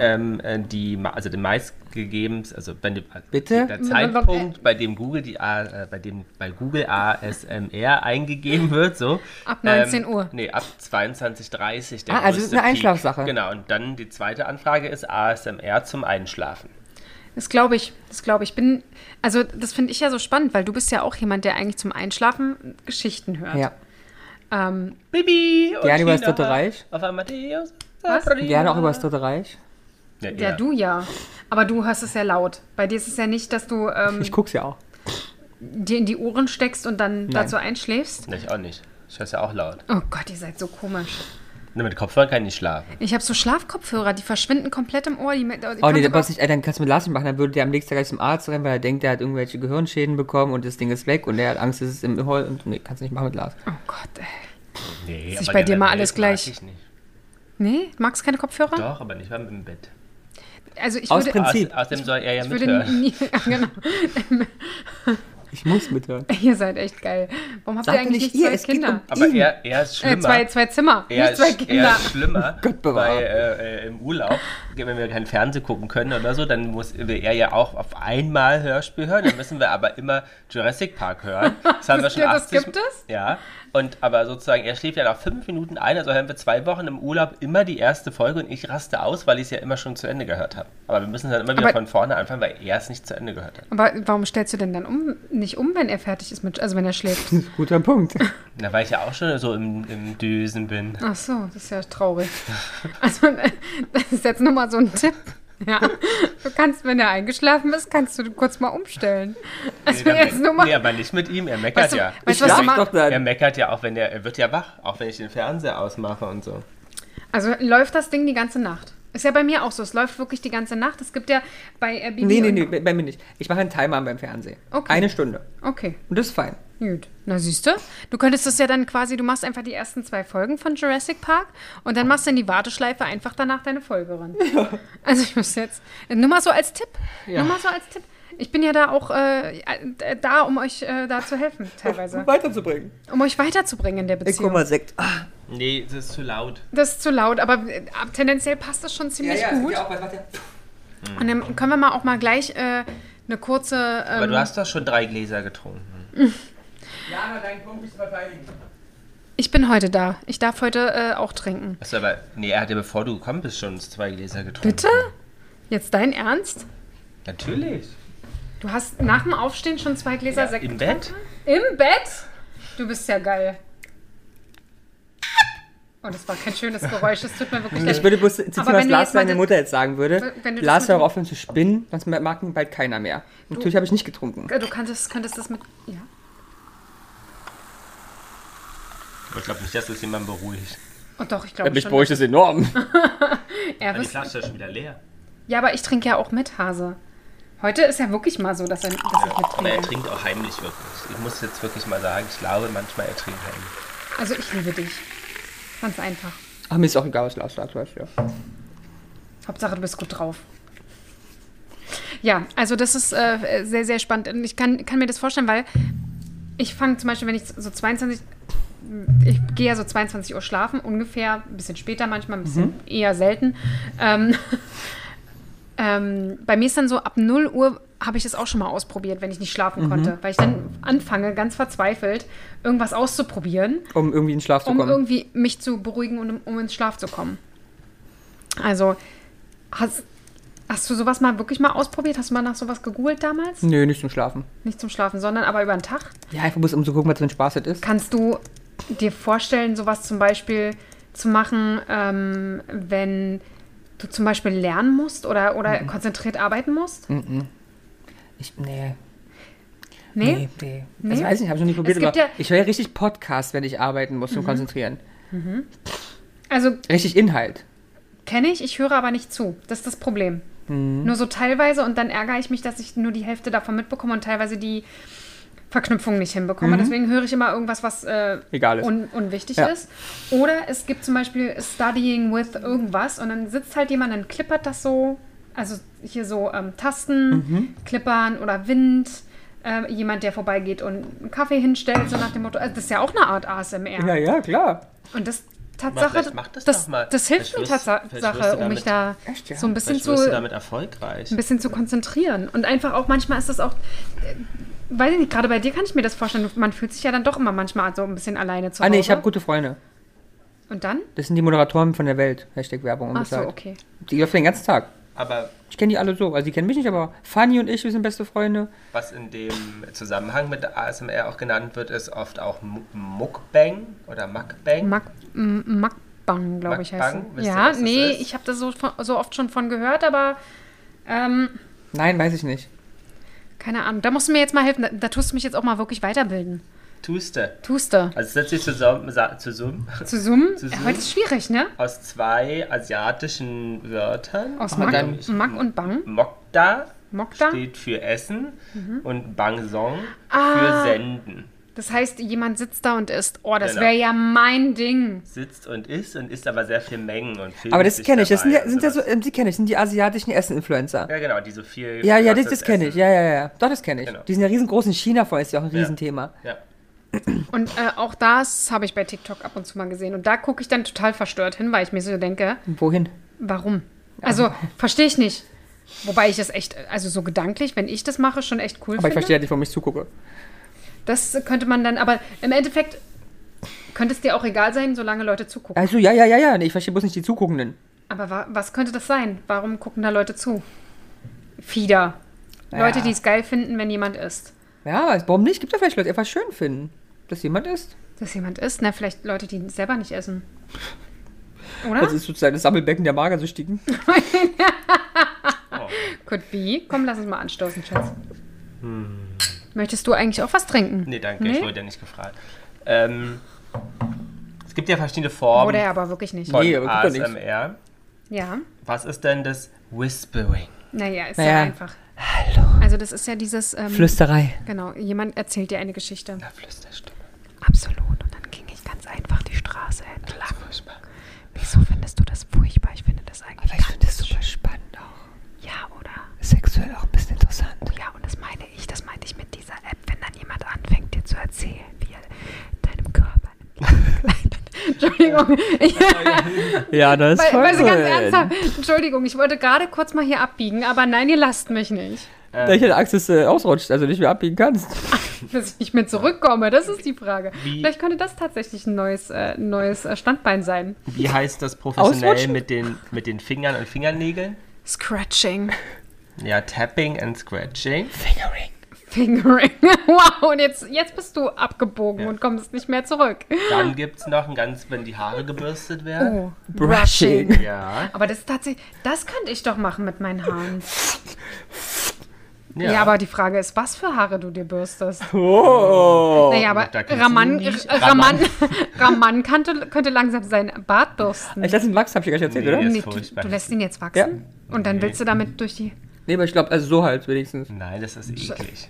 ähm, äh, die, also der meistgegeben, also wenn die, Bitte? der Zeitpunkt, bei dem Google die A- äh, bei dem bei Google ASMR eingegeben wird, so Ab 19 Uhr. Nee, ab 22:30 der Ah, also größte eine Peak. Einschlafsache. Genau, und dann die zweite Anfrage ist ASMR zum Einschlafen. Das glaube ich. Das glaube ich. Bin, also das finde ich ja so spannend, weil du bist ja auch jemand, der eigentlich zum Einschlafen Geschichten hört. Ja. Ähm, Bibi und Gerne über das Dritte Reich. Auf Amadeus. Was? Gerne auch über das Dritte Reich. Ja, ja, ja. du ja. Aber du hörst es ja laut. Bei dir ist es ja nicht, dass du ähm, Ich guck's ja auch. dir in die Ohren steckst und dann dazu einschläfst. Nee, ich auch nicht. Ich höre es ja auch laut. Oh Gott, ihr seid so komisch. Nur mit Kopfhörern kann ich nicht schlafen. Ich habe so Schlafkopfhörer, die verschwinden komplett im Ohr. Die, die Oh nee, was nicht, dann kannst du mit Lars nicht machen, dann würde der am nächsten Tag gleich zum Arzt rennen, weil er denkt, der hat irgendwelche Gehirnschäden bekommen und das Ding ist weg und er hat Angst, dass es im Ohr und nee, kannst du nicht machen mit Lars. oh Gott, ey. Nee, Ist bei dir mal alles mag gleich? Ich nicht. Nee, magst keine Kopfhörer? Doch, aber nicht beim im Bett. Also ich Aus würde, Prinzip. Aus, außerdem soll er ja ich würde mithören. nie, ja, genau. Ich muss mithören. Ihr seid echt geil. Warum habt Sag ihr eigentlich nicht ihr, zwei es Kinder? um- Aber er, er ist Äh, schlimmer. zwei, zwei Zimmer, er, nicht zwei ist, Kinder. er ist schlimmer, Gott bewahre. weil äh, äh, im Urlaub, wenn wir kein Fernsehen gucken können oder so, dann muss will er ja auch auf einmal Hörspiel hören. Dann müssen wir aber immer Jurassic Park hören. Das haben wir schon ihr, das 80 gibt es? Ja. Und aber sozusagen, er schläft ja nach fünf Minuten ein, also hören wir zwei Wochen im Urlaub immer die erste Folge und ich raste aus, weil ich es ja immer schon zu Ende gehört habe. Aber wir müssen dann immer wieder Aber- von vorne anfangen, weil er es nicht zu Ende gehört hat. Aber warum stellst du denn dann um, nicht um, wenn er fertig ist mit, also wenn er schläft? Guter Punkt. Na, weil ich ja auch schon so im, im Düsen bin. Ach so, das ist ja traurig. Also, das ist jetzt nur mal so ein Tipp. Ja, du kannst, wenn er eingeschlafen ist, kannst du kurz mal umstellen. Also Nee, jetzt nur mal. nee, aber nicht mit ihm, er meckert Weißt du, ja. weißt du, was Schlaf du mal, doch dann. Er meckert ja auch, wenn er, er wird ja wach, auch wenn ich den Fernseher ausmache und so. Also läuft das Ding die ganze Nacht. Ist ja bei mir auch so. Es läuft wirklich die ganze Nacht. Es gibt ja bei Bibi Nee, nee, nee, bei, mir nicht. Ich mache einen Timer beim Fernsehen. Okay. Eine Stunde. Okay, Und das ist fein. gut. Na siehst du, du könntest das ja dann quasi, du machst einfach die ersten zwei Folgen von Jurassic Park und dann machst du in die Warteschleife einfach danach deine Folge ran. Also ich muss jetzt, nur mal so als Tipp, nur mal so als Tipp. Ich bin ja da auch äh, äh, da, um euch äh, da zu helfen, teilweise. Weiterzubringen. Um euch weiterzubringen in der Ich Beziehung. guck mal, Sekt. Ah, Nee, das ist zu laut. Das ist zu laut, aber äh, tendenziell passt das schon ziemlich gut. Auch, was macht der? Und dann können wir mal auch mal gleich äh, eine kurze. Ähm, Aber du hast doch schon drei Gläser getrunken. Jana, deinen Punkt ist verteidigen. ich bin heute da. Ich darf heute äh, auch trinken. Achso, aber, nee, er hatte, bevor du gekommen bist, schon zwei Gläser getrunken. Bitte? Jetzt dein Ernst? Natürlich. Du hast nach dem Aufstehen schon zwei Gläser Ja, Sekt Im? Bett? Im Bett? Du bist ja geil. Oh, das war kein schönes Geräusch. Das tut mir wirklich Ich leid. würde bloß zitieren, was wenn du Lars das- Mutter jetzt sagen würde. Wenn du das Lars, hör aufhören zu spinnen, sonst mag ihn bald keiner mehr. Natürlich habe ich nicht getrunken. Du könntest, könntest das mit. Ja. Ich glaube nicht, dass das jemand beruhigt. Oh doch, ich glaube Mich schon. beruhigt das enorm. Er Aber die Flasche ist schon wieder leer. ja, aber ich trinke ja auch mit, Hase. Heute ist ja wirklich mal so, dass, er, dass ich Aber er mittrinke. trinkt auch heimlich wirklich. Ich muss jetzt wirklich mal sagen, ich glaube manchmal, er trinkt heimlich. Also ich liebe dich. Ganz einfach. Ach, mir ist auch egal, was Lars sagt, weißt du. Ja. Hauptsache, du bist gut drauf. Ja, also das ist äh, sehr, sehr spannend. Und ich kann, kann mir das vorstellen, weil ich fange zum Beispiel, wenn ich so 22, ich gehe ja so 22 Uhr schlafen, ungefähr, ein bisschen später manchmal, ein bisschen eher selten. Ähm, ähm, bei mir ist dann so, ab 0 Uhr habe ich das auch schon mal ausprobiert, wenn ich nicht schlafen konnte, weil ich dann anfange, ganz verzweifelt, irgendwas auszuprobieren Um irgendwie in den Schlaf zu um kommen. irgendwie mich zu beruhigen und um, um ins Schlaf zu kommen. Also, hast, hast du sowas mal wirklich mal ausprobiert? Hast du mal nach sowas gegoogelt damals? Nö, nicht zum Schlafen. Nicht zum Schlafen, sondern aber über den Tag. Ja, einfach bloß um zu gucken, was für ein Spaß das ist. Kannst du dir vorstellen, sowas zum Beispiel zu machen, ähm, wenn du zum Beispiel lernen musst oder, oder Mhm. konzentriert arbeiten musst? Ich, nee. Nee? Nee, nee. Nee? Das weiß ich nicht, habe ich noch nie probiert. ja- Mhm. ich höre ja richtig Podcasts, wenn ich arbeiten muss, zum Konzentrieren. Also Richtig Inhalt. Kenne ich, ich höre aber nicht zu. Das ist das Problem. Mhm. Nur so teilweise und dann ärgere ich mich, dass ich nur die Hälfte davon mitbekomme und teilweise die Verknüpfung nicht hinbekomme. Deswegen höre ich immer irgendwas, was äh, Mhm. Egal ist. un unwichtig Ja. ist. Oder es gibt zum Beispiel Studying with irgendwas und dann sitzt halt jemand, dann klippert das so. Also hier so ähm, Tasten, Mhm. Klippern oder Wind. Ähm, jemand, der vorbeigeht und einen Kaffee hinstellt, so nach dem Motto. Also das ist ja auch eine Art ASMR. Ja, ja, klar. Und das Tatsache, vielleicht mach das das, doch mal. das hilft mir Tatsache, um mich damit- da Echt, ja? so ein bisschen zu, damit erfolgreich. ein bisschen zu konzentrieren. Und einfach auch, manchmal ist das auch, äh, weiß ich nicht, gerade bei dir kann ich mir das vorstellen, man fühlt sich ja dann doch immer manchmal so ein bisschen alleine zu Ah, Hause. nee, ich habe gute Freunde. Und dann? Das sind die Moderatoren von der Welt. Hashtag Werbung Ach so, unbezahlt. okay. Die läuft den ganzen Tag. Aber Ich kenne die alle so. Also die kennen mich nicht, aber Fanny und ich, wir sind beste Freunde. was in dem Zusammenhang mit ASMR auch genannt wird, ist oft auch Mu- Mukbang oder Mukbang. Mak M- Makbang, glaube ich, heißt es. Ja, nee, ist? ich habe das so, so oft schon von gehört, aber ähm, Nein, weiß ich nicht. Keine Ahnung. Da musst du mir jetzt mal helfen. Da, da tust du mich jetzt auch mal wirklich weiterbilden. Tuste. Tust du. Also setzt sich zusammen, sa- zusammen Zu zoomen? Zu Ja, zoomen? heute ist schwierig, ne? aus zwei asiatischen Wörtern. Aus Mak, Mak und Bang. Mokda Mokda? steht für Essen Mhm. und Bangsong Ah. für Senden. Das heißt, jemand sitzt da und isst. Oh, das Genau. wäre ja mein Ding. Sitzt und isst und isst aber sehr viel Mengen und filmt Aber das kenne ich. Das sind ja, sind ja so, die kenne ich, sind die asiatischen Essen-Influencer. Ja, genau, die so viel. Ja, ja, das, das kenne ich. Ja, ja, ja. Doch, das kenne ich. Genau. Die sind ja riesengroß in China, vor ist ja auch ein Ja. Riesenthema. Ja. Und äh, auch das habe ich bei TikTok ab und zu mal gesehen. Und da gucke ich dann total verstört hin, weil ich mir so denke, Wohin? warum? Also, verstehe ich nicht. Wobei ich es echt, also so gedanklich, wenn ich das mache, schon echt cool Aber ich finde. verstehe ja nicht, warum ich zugucke. Das könnte man dann, aber im Endeffekt könnte es dir auch egal sein, solange Leute zugucken. Also, ja, ja, ja, ja. Nee, ich verstehe bloß nicht die Zuguckenden. Aber wa was könnte das sein? Warum gucken da Leute zu? Fieder. Ja. Leute, die es geil finden, wenn jemand isst. Ja, warum nicht? Gibt ja vielleicht Leute, die einfach schön finden, dass jemand isst. Dass jemand isst, na, vielleicht Leute, die selber nicht essen. Oder? Das ist sozusagen das Sammelbecken der Magersüchtigen. Could be. Komm, lass uns mal anstoßen, Schatz. Möchtest du eigentlich auch was trinken? Nee, danke, Nee? ich wurde ja nicht gefragt. Ähm, es gibt ja verschiedene Formen Wurde er aber wirklich nicht. von Nee, aber. ASMR. Ja. Was ist denn das Whispering? Naja, ist Naja. ja einfach. Hallo. Also das ist ja dieses, ähm, Flüsterei. genau, jemand erzählt dir eine Geschichte. Na, Flüsterstimme. Absolut. Und dann ging ich ganz einfach die Straße entlang. Furchtbar. Wieso findest du das furchtbar? Ich finde das eigentlich Aber ich finde das super spannend auch. Ja, oder? Sexuell auch ein bisschen interessant. Oh ja, und das meine ich, das meinte ich mit dieser App, wenn dann jemand anfängt, dir zu erzählen, wie er deinem Körper Entschuldigung, ich, Ja, das ist voll weil sie ganz ernsthaft, Entschuldigung, ich wollte gerade kurz mal hier abbiegen, aber nein, ihr lasst mich nicht. Da ich hätte Angst, dass du ausrutscht, also nicht mehr abbiegen kannst. Dass ich nicht mehr zurückkomme, das ist die Frage. Wie- Vielleicht könnte das tatsächlich ein neues, äh, neues äh, Standbein sein. Wie heißt das professionell mit den, mit den Fingern und Fingernägeln? Scratching. Ja, Tapping and Scratching. Fingering. Fingering. Wow, und jetzt, jetzt bist du abgebogen Ja. und kommst nicht mehr zurück. Dann gibt es noch ein ganz, wenn die Haare gebürstet werden. Oh, Brushing. Ja. Aber das ist tatsächlich, das könnte ich doch machen mit meinen Haaren. Ja, Ja, aber die Frage ist, was für Haare du dir bürstest. Oh. Naja, aber Raman, ihn. Raman, Raman könnte, könnte langsam sein Bart bürsten. Ich lasse den Max, hab ich gar nicht erzählt, Nee. oder? Nee, du, du lässt ihn jetzt wachsen und dann willst du damit durch die. Nee, aber ich glaube, also so halt wenigstens. Nein, das ist eklig.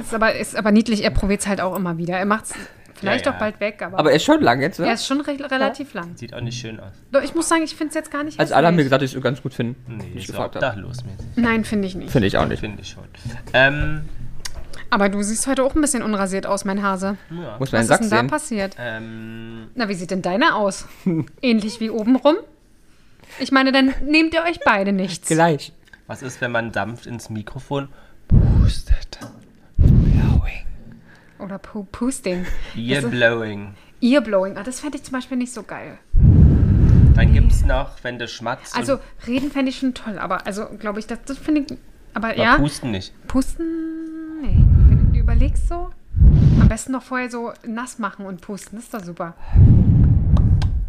Ist aber, ist aber niedlich, er probiert es halt auch immer wieder. Er macht es vielleicht Ja, ja. auch bald weg, aber, Aber er ist schon lang jetzt, er ne? ist schon re relativ lang. Sieht auch nicht schön aus. Doch, ich muss sagen, ich finde es jetzt gar nicht Also alle haben mir gesagt, dass ich es ganz gut finde. Nee, ich ist gefragt habe. obdachlos mit. Nein, finde ich nicht. Finde ich auch nicht. Finde ich schon. Ähm, Aber du siehst heute auch ein bisschen unrasiert aus, mein Hase. ja. Muss man Was Sack ist denn da sehen. passiert? Ähm, Na, wie sieht denn deiner aus? Ähnlich wie obenrum? Ich meine, dann nehmt ihr euch beide nichts. Gleich. was ist, wenn man sanft ins Mikrofon pustet? Oder pu Pusting. Ear Das ist- blowing. Earblowing. Ah, das fände ich zum Beispiel nicht so geil. Dann gibt es noch, wenn du schmatzt. Also, reden fände ich schon toll, aber also, glaube ich, das, das finde ich. Aber aber ja, pusten nicht. pusten. Nee. Wenn du überlegst so, am besten noch vorher so nass machen und pusten. Das ist doch super.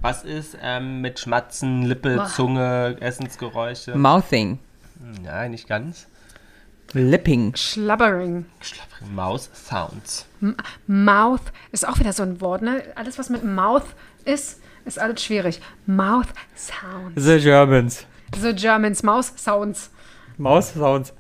Was ist ähm, mit Schmatzen, Lippe, Boah. Zunge, Essensgeräusche? Mouthing. Nein, nicht ganz. Lipping. Schlubbering. Schlapprig. Maus Sounds. M Mouth ist auch wieder so ein Wort, ne? Alles, was mit Mouth ist, ist alles schwierig. Mouth Sounds. The Germans. The Germans, Mouse Sounds. Mouse Sounds.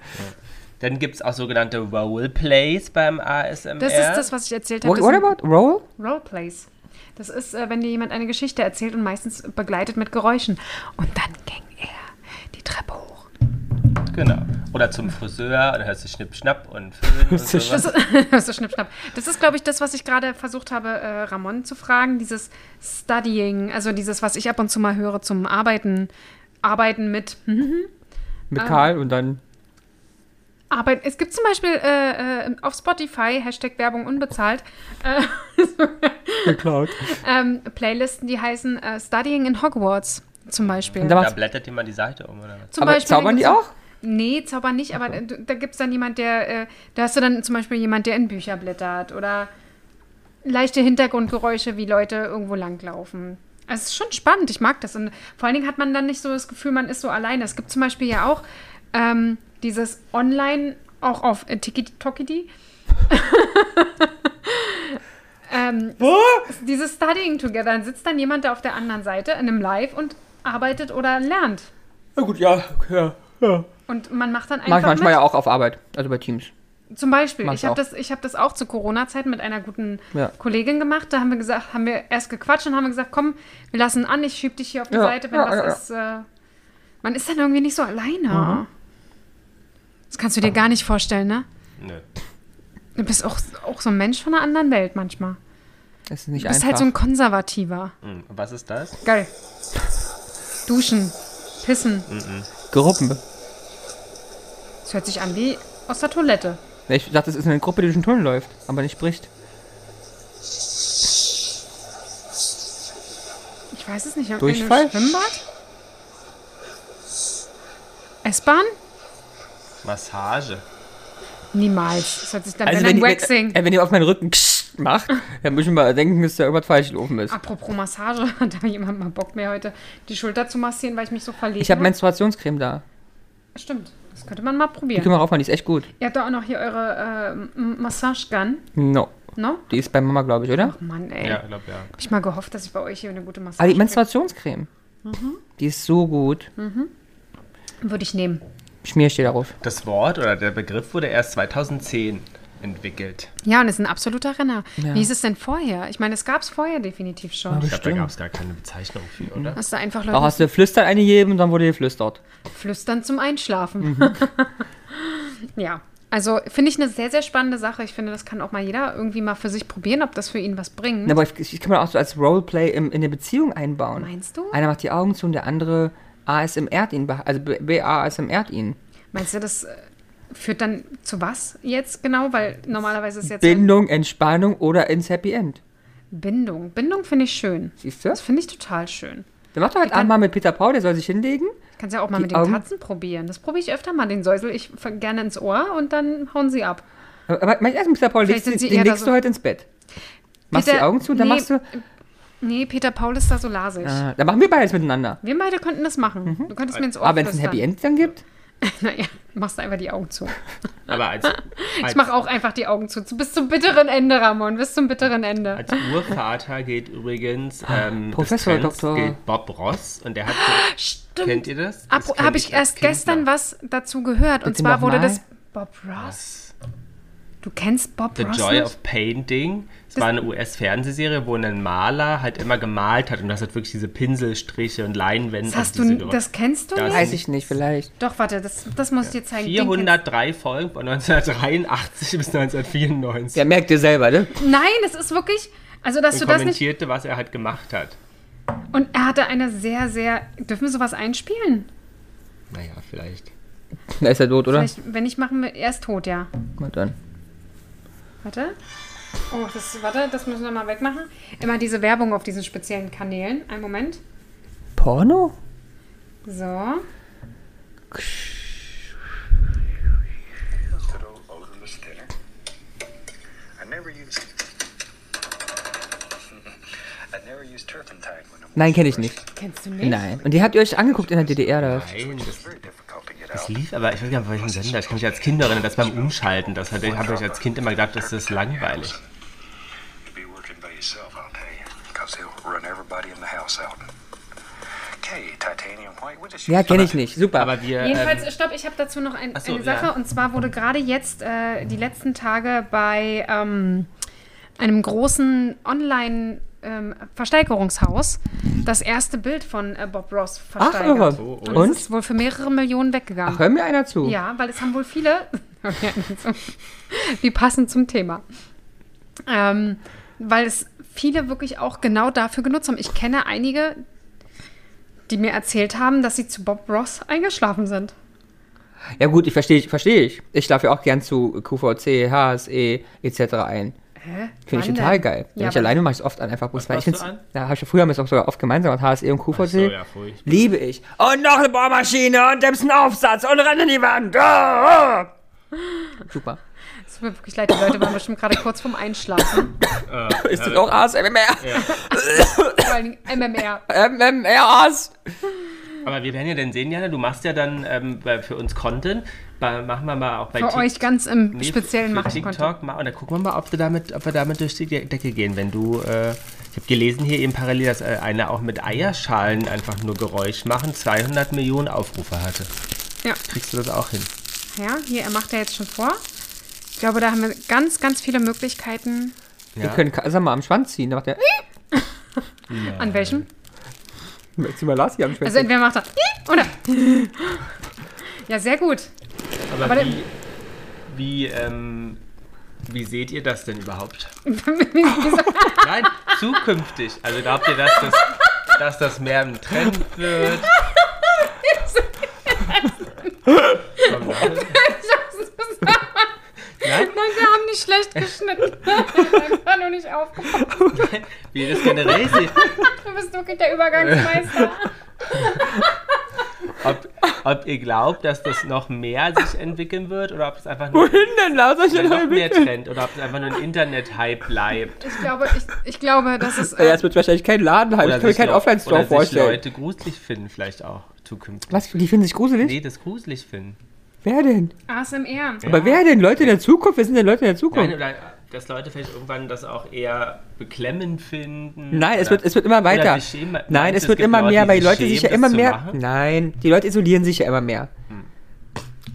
Dann gibt es auch sogenannte Roleplays beim ASMR. Das ist das, was ich erzählt habe. What, what about Roll? Roleplays. Das ist, äh, wenn dir jemand eine Geschichte erzählt und meistens begleitet mit Geräuschen. Und dann ging er die Treppe hoch. Genau. Oder zum Friseur, oder hörst du Schnipp, Schnapp und Föhn und sowas. Das ist so schnipp, schnapp. Das ist, glaube ich, das, was ich gerade versucht habe, äh, Ramon zu fragen. Dieses Studying, also dieses, was ich ab und zu mal höre zum Arbeiten. Arbeiten mit. Mhm. Mit. Karl und dann. Arbeit. Es gibt zum Beispiel äh, äh, auf Spotify, Hashtag Werbung unbezahlt, äh, ähm, Playlisten, die heißen äh, Studying in Hogwarts zum Beispiel. Und da blättert jemand die Seite um, oder was? Zum aber Beispiel zaubern die auch? Nee, zaubern nicht, aber äh, da gibt es dann jemand, der, äh, da hast du dann zum Beispiel jemand, der in Bücher blättert oder leichte Hintergrundgeräusche, wie Leute irgendwo langlaufen. Also es ist schon spannend, ich mag das. Und vor allen Dingen hat man dann nicht so das Gefühl, man ist so alleine. Es gibt zum Beispiel ja auch ähm, dieses Online, auch auf äh, Tiki-Tokidi. ähm, dieses Studying Together. Dann sitzt dann jemand da auf der anderen Seite in einem Live und arbeitet oder lernt. Na gut, ja. ja, ja. Und man macht dann einfach Mach ich manchmal mit. ja auch auf Arbeit. Also bei Teams. Zum Beispiel, Mach ich habe das, ich hab das auch zu Corona-Zeiten mit einer guten Ja. Kollegin gemacht. Da haben wir gesagt, haben wir erst gequatscht und haben wir gesagt, komm, wir lassen an, ich schieb dich hier auf die Ja, Seite, wenn ja, was ja, ja. ist. Äh, man ist dann irgendwie nicht so alleine. Mhm. Das kannst du dir gar nicht vorstellen, ne? Nö. Du bist auch, auch so ein Mensch von einer anderen Welt manchmal. Das ist nicht Du bist einfach. halt so ein Konservativer. Hm, Was ist das? Geil. Duschen, pissen. Gruppen. Das hört sich an wie aus der Toilette. Ich dachte, das ist eine Gruppe, die durch den Tunnel läuft, aber nicht spricht. Ich weiß es nicht. Durchfall? Schwimmbad? S-Bahn? Massage. Niemals. Das hört sich dann Also wenn wenn, ein ihr- Waxing. wenn, äh, wenn ihr auf meinen Rücken macht, dann muss ich mal denken, dass da irgendwas falsch gelaufen ist. Apropos Massage, hat da jemand mal Bock mir heute die Schulter zu massieren, weil ich mich so verlegen Ich habe Menstruationscreme da. Stimmt. Das könnte man mal Die probieren. können wir raufmachen, die ist echt gut. Ihr habt da auch noch hier eure äh, Massage-Gun, No. no? Die ist bei Mama, glaube ich, oder? Ach Mann, ey. Ja, ich glaube ja. Hab ich mal gehofft, dass ich bei euch hier eine gute Aber Massage die Menstruationscreme, die ist so gut. krieg. Würde ich nehmen. Schmier ich dir darauf. Das Wort oder der Begriff wurde erst 2010 entwickelt. Ja, und ist ein absoluter Renner. Ja. Wie ist es denn vorher? Ich meine, es gab es vorher definitiv schon. Ich glaube, da gab es gar keine Bezeichnung für, oder? Hast du einfach Auch Leute hast du Flüstern eingegeben und dann wurde geflüstert. flüstern zum Einschlafen. Mhm. ja, also finde ich eine sehr, sehr spannende Sache. Ich finde, das kann auch mal jeder irgendwie mal für sich probieren, ob das für ihn was bringt. Na, aber ich, ich kann man auch so als Roleplay im, in eine Beziehung einbauen. Meinst du? Einer macht die Augen zu und der andere ASMRt ihn, also BASMRt ihn. Meinst du, das äh, führt dann zu was jetzt genau? Weil normalerweise ist jetzt Bindung, Entspannung oder ins Happy End. Bindung. Bindung finde ich schön. Siehst du? Das finde ich total schön. Dann macht doch halt kann- Abend mal mit Peter Paul, der soll sich hinlegen Kannst ja auch mal Die mit den Augen- Katzen probieren. Das probiere ich öfter mal. Den säusel ich gerne ins Ohr und dann hauen sie ab. Aber, aber mein erst, Mr. Paul, Vielleicht legst, sind den sie eher legst da du so- heute ins Bett. Machst die Peter- Augen zu, dann nee, machst du. Nee, Peter Paul ist da so lasig. Ah, dann machen wir beides miteinander. Wir beide könnten das machen. Du könntest mir ins Ohr Aber wenn es ein. Happy End dann gibt? Naja, machst du einfach die Augen zu. Aber als, als, Ich mache auch einfach die Augen zu. Bis zum bitteren Ende, Ramon. Bis zum bitteren Ende. als Urvater geht übrigens ähm, Professor Doktor. gilt Bob Ross und der hat. Stimmt. Kennt ihr das? das Habe ich erst Kind gestern noch. was dazu gehört. Und Bitte zwar wurde das Bob Ross. Du kennst Bob The Ross Joy nicht? of Painting. Es war eine US-Fernsehserie, wo ein Maler halt immer gemalt hat und das hat wirklich diese Pinselstriche und Leinwände. Das, hast und diese du, das kennst du Das- nicht? Weiß ich nicht, vielleicht. Doch, warte, das, das muss ich dir zeigen. Den kennst- 403 Folgen von 1983 bis 1994. Ja, merkt ihr selber, ne? Nein, es ist wirklich. Also, dass und du das nicht. kommentierte, was er halt gemacht hat. Und er hatte eine sehr, sehr. Dürfen wir sowas einspielen? Naja, vielleicht. Da ist er tot, oder? Vielleicht, wenn nicht, machen wir. Er ist tot, ja. Na dann. Warte. Oh, das, warte, das müssen wir mal wegmachen. Immer diese Werbung auf diesen speziellen Kanälen. Einen Moment. Porno? So. Nein, kenne ich nicht. Kennst du nicht? Nein. Und die habt ihr euch angeguckt in der DDR, oder? Nein, das, das lief, aber ich weiß gar nicht, welchen Sender. Ich kann mich als Kind erinnern, das beim Umschalten, das hatte, habe ich als Kind immer gedacht, das ist langweilig. Ja, kenne ich nicht. Super. Aber wir. Ähm, Jedenfalls, stopp, ich habe dazu noch ein, so, eine Sache. ja. Und zwar wurde gerade jetzt äh, die letzten Tage bei ähm, einem großen Online- ähm, Versteigerungshaus das erste Bild von äh, Bob Ross Ach, versteigert. irre. Oh, Und, Und? es ist wohl für mehrere Millionen weggegangen. Ach, hör mir einer zu. Ja, weil es haben wohl viele, die passen zum Thema, ähm, weil es viele wirklich auch genau dafür genutzt haben. Ich kenne einige, die mir erzählt haben, dass sie zu Bob Ross eingeschlafen sind. Ja gut, ich verstehe, ich verstehe ich. Ich schlafe ja auch gern zu QVC, HSE etc. ein. Hä? Finde ich total denn? geil. Wenn Ja, ich alleine mache ich es oft an, einfach bloß, weil ich finde? Da habe ich ja früher haben wir es auch sogar oft gemeinsam gemacht, HSE und QVC. so, ja. Liebe ich. Und noch eine Bohrmaschine und nimmst einen Aufsatz und renn in die Wand. Ah, ah. Super. Es tut mir wirklich leid, die Leute waren bestimmt gerade kurz vorm Einschlafen. Ist das auch ASMR? Vor allen Dingen MMR. MMRs. Aber wir werden ja dann sehen, Jana, du machst ja dann ähm, für uns Content. Bei, machen wir mal auch bei Für Tik- euch ganz im Nee, Speziellen für mache ich TikTok mal und dann gucken wir mal, ob wir damit, ob wir damit durch die De- Decke gehen. Wenn du, äh, ich habe gelesen hier eben parallel, dass äh, einer auch mit Eierschalen einfach nur Geräusch machen, 200 Millionen Aufrufe hatte. Ja. Kriegst du das auch hin? ja, hier, er macht ja jetzt schon vor. Ich glaube, da haben wir ganz, ganz viele Möglichkeiten. Wir können Kaiser mal am Schwanz ziehen. Da macht der. An welchem? Zieh mal Lars hier am Schwanz. Also entweder macht er oder. Ja, sehr gut. Aber, Aber wie, wie, ähm, wie seht ihr das denn überhaupt? Nein, zukünftig. Also glaubt ihr, dass das, dass das mehr ein Trend wird? Nein. Nein? Wir haben nicht schlecht geschnitten. Einfach nur nicht aufgepasst. Wie das generell seht. Du bist wirklich der Übergangsmeister. Ob, ob ihr glaubt, dass das noch mehr sich entwickeln wird oder ob es einfach nur Wohin denn, Lars? Soll ich denn noch mehr Trend oder ob es einfach nur ein Internet-Hype bleibt. Ich glaube, ich, ich glaube, das ist. Ja, Äh, es wird wahrscheinlich kein Laden haben. Ich kann mir sich keinen Offline-Store oder sich vorstellen. Leute gruselig finden vielleicht auch zukünftig. Was? Die finden sich gruselig? Nee, das gruselig finden. Wer denn? ASMR. Aber wer denn? Leute in der Zukunft? Wer sind denn Leute in der Zukunft? Nein, oder dass Leute vielleicht irgendwann das auch eher beklemmend finden. Nein, es wird, es wird immer weiter. schämen. Nein, es du, wird immer Leute, mehr, weil die Leute sich ja immer mehr. Hm. Nein, die Leute isolieren sich ja immer mehr.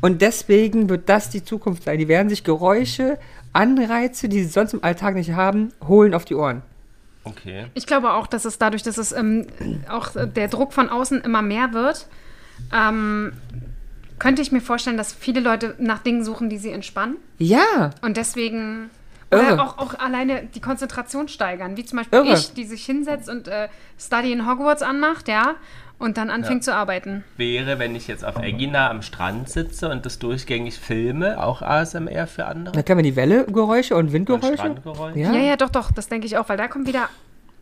Und deswegen wird das die Zukunft sein. Die werden sich Geräusche, Anreize, die sie sonst im Alltag nicht haben, holen auf die Ohren. Okay. Ich glaube auch, dass es dadurch, dass es ähm, auch der Druck von außen immer mehr wird, ähm, könnte ich mir vorstellen, dass viele Leute nach Dingen suchen, die sie entspannen. Ja, Und deswegen. Irre. Oder auch, auch alleine die Konzentration steigern. Wie zum Beispiel Irre. ich, die sich hinsetzt und äh, Study in Hogwarts anmacht, ja, und dann anfängt zu arbeiten. Wäre, wenn ich jetzt auf Egina am Strand sitze und das durchgängig filme, auch ASMR für andere? dann können wir die Welle-Geräusche und Und Windgeräusche. Strandgeräusche? Ja. Ja, ja, doch, doch, das denke ich auch, weil da kommt wieder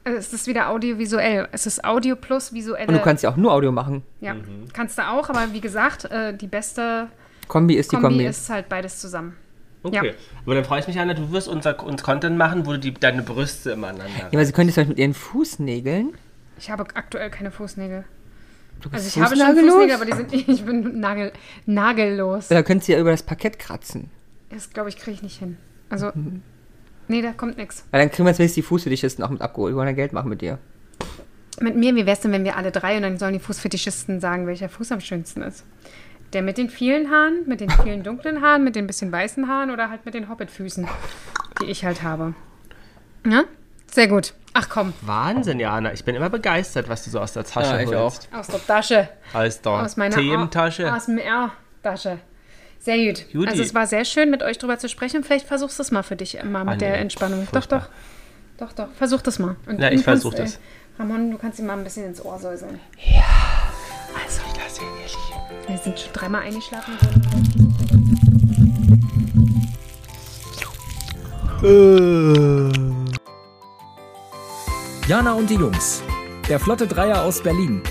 Also es ist wieder audiovisuell. Es ist Audio plus visuelle. Und du kannst ja auch nur Audio machen. ja, kannst du auch, aber wie gesagt, äh, die beste Kombi ist die Kombi, Kombi. ist halt beides zusammen. Okay. Ja. Aber dann freue ich mich, Anna, du wirst unser, uns Content machen, wo du die, deine Brüste immer aneinander Ja, aber sie könnte es vielleicht mit ihren Fußnägeln. Ich habe aktuell keine Fußnägel. Du Also ich habe schon? Fußnägel, aber die sind ich bin nagel, nagellos. Da könnt ihr ja über das Parkett kratzen. Das glaube ich kriege ich nicht hin. Also Mhm. nee, da kommt nichts. Weil dann kriegen wir zumindest die Fußfetischisten auch mit abgeholt. Wir wollen ja Geld machen mit dir. Mit mir, wie wär's denn, wenn wir alle drei und dann sollen die Fußfetischisten sagen, welcher Fuß am schönsten ist? Der mit den vielen Haaren, mit den vielen dunklen Haaren, mit den bisschen weißen Haaren oder halt mit den Hobbitfüßen, die ich halt habe. Ja? Sehr gut. Ach komm, Wahnsinn, Jana. Ich bin immer begeistert, was du so aus der Tasche Ja, ich holst. aus der Tasche. Aus der Aus meiner Thementasche. Aus dem R-Tasche. Sehr gut. Juti. Also es war sehr schön, mit euch drüber zu sprechen. Vielleicht versuchst du es mal für dich, mal mit Ah, der nee, Entspannung. furchtbar. Doch, doch. Doch, doch. Versuch das mal. Und Ja, du ich kannst, versuch das. äh, Ramon, du kannst ihm mal ein bisschen ins Ohr säuseln. Also, ich lasse ihn nicht. Wir sind schon dreimal eingeschlafen. Jana und die Jungs. Der Flotte Dreier aus Berlin.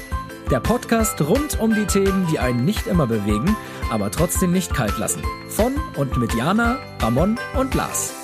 Der Podcast rund um die Themen, die einen nicht immer bewegen, aber trotzdem nicht kalt lassen. Von und mit Jana, Ramon und Lars.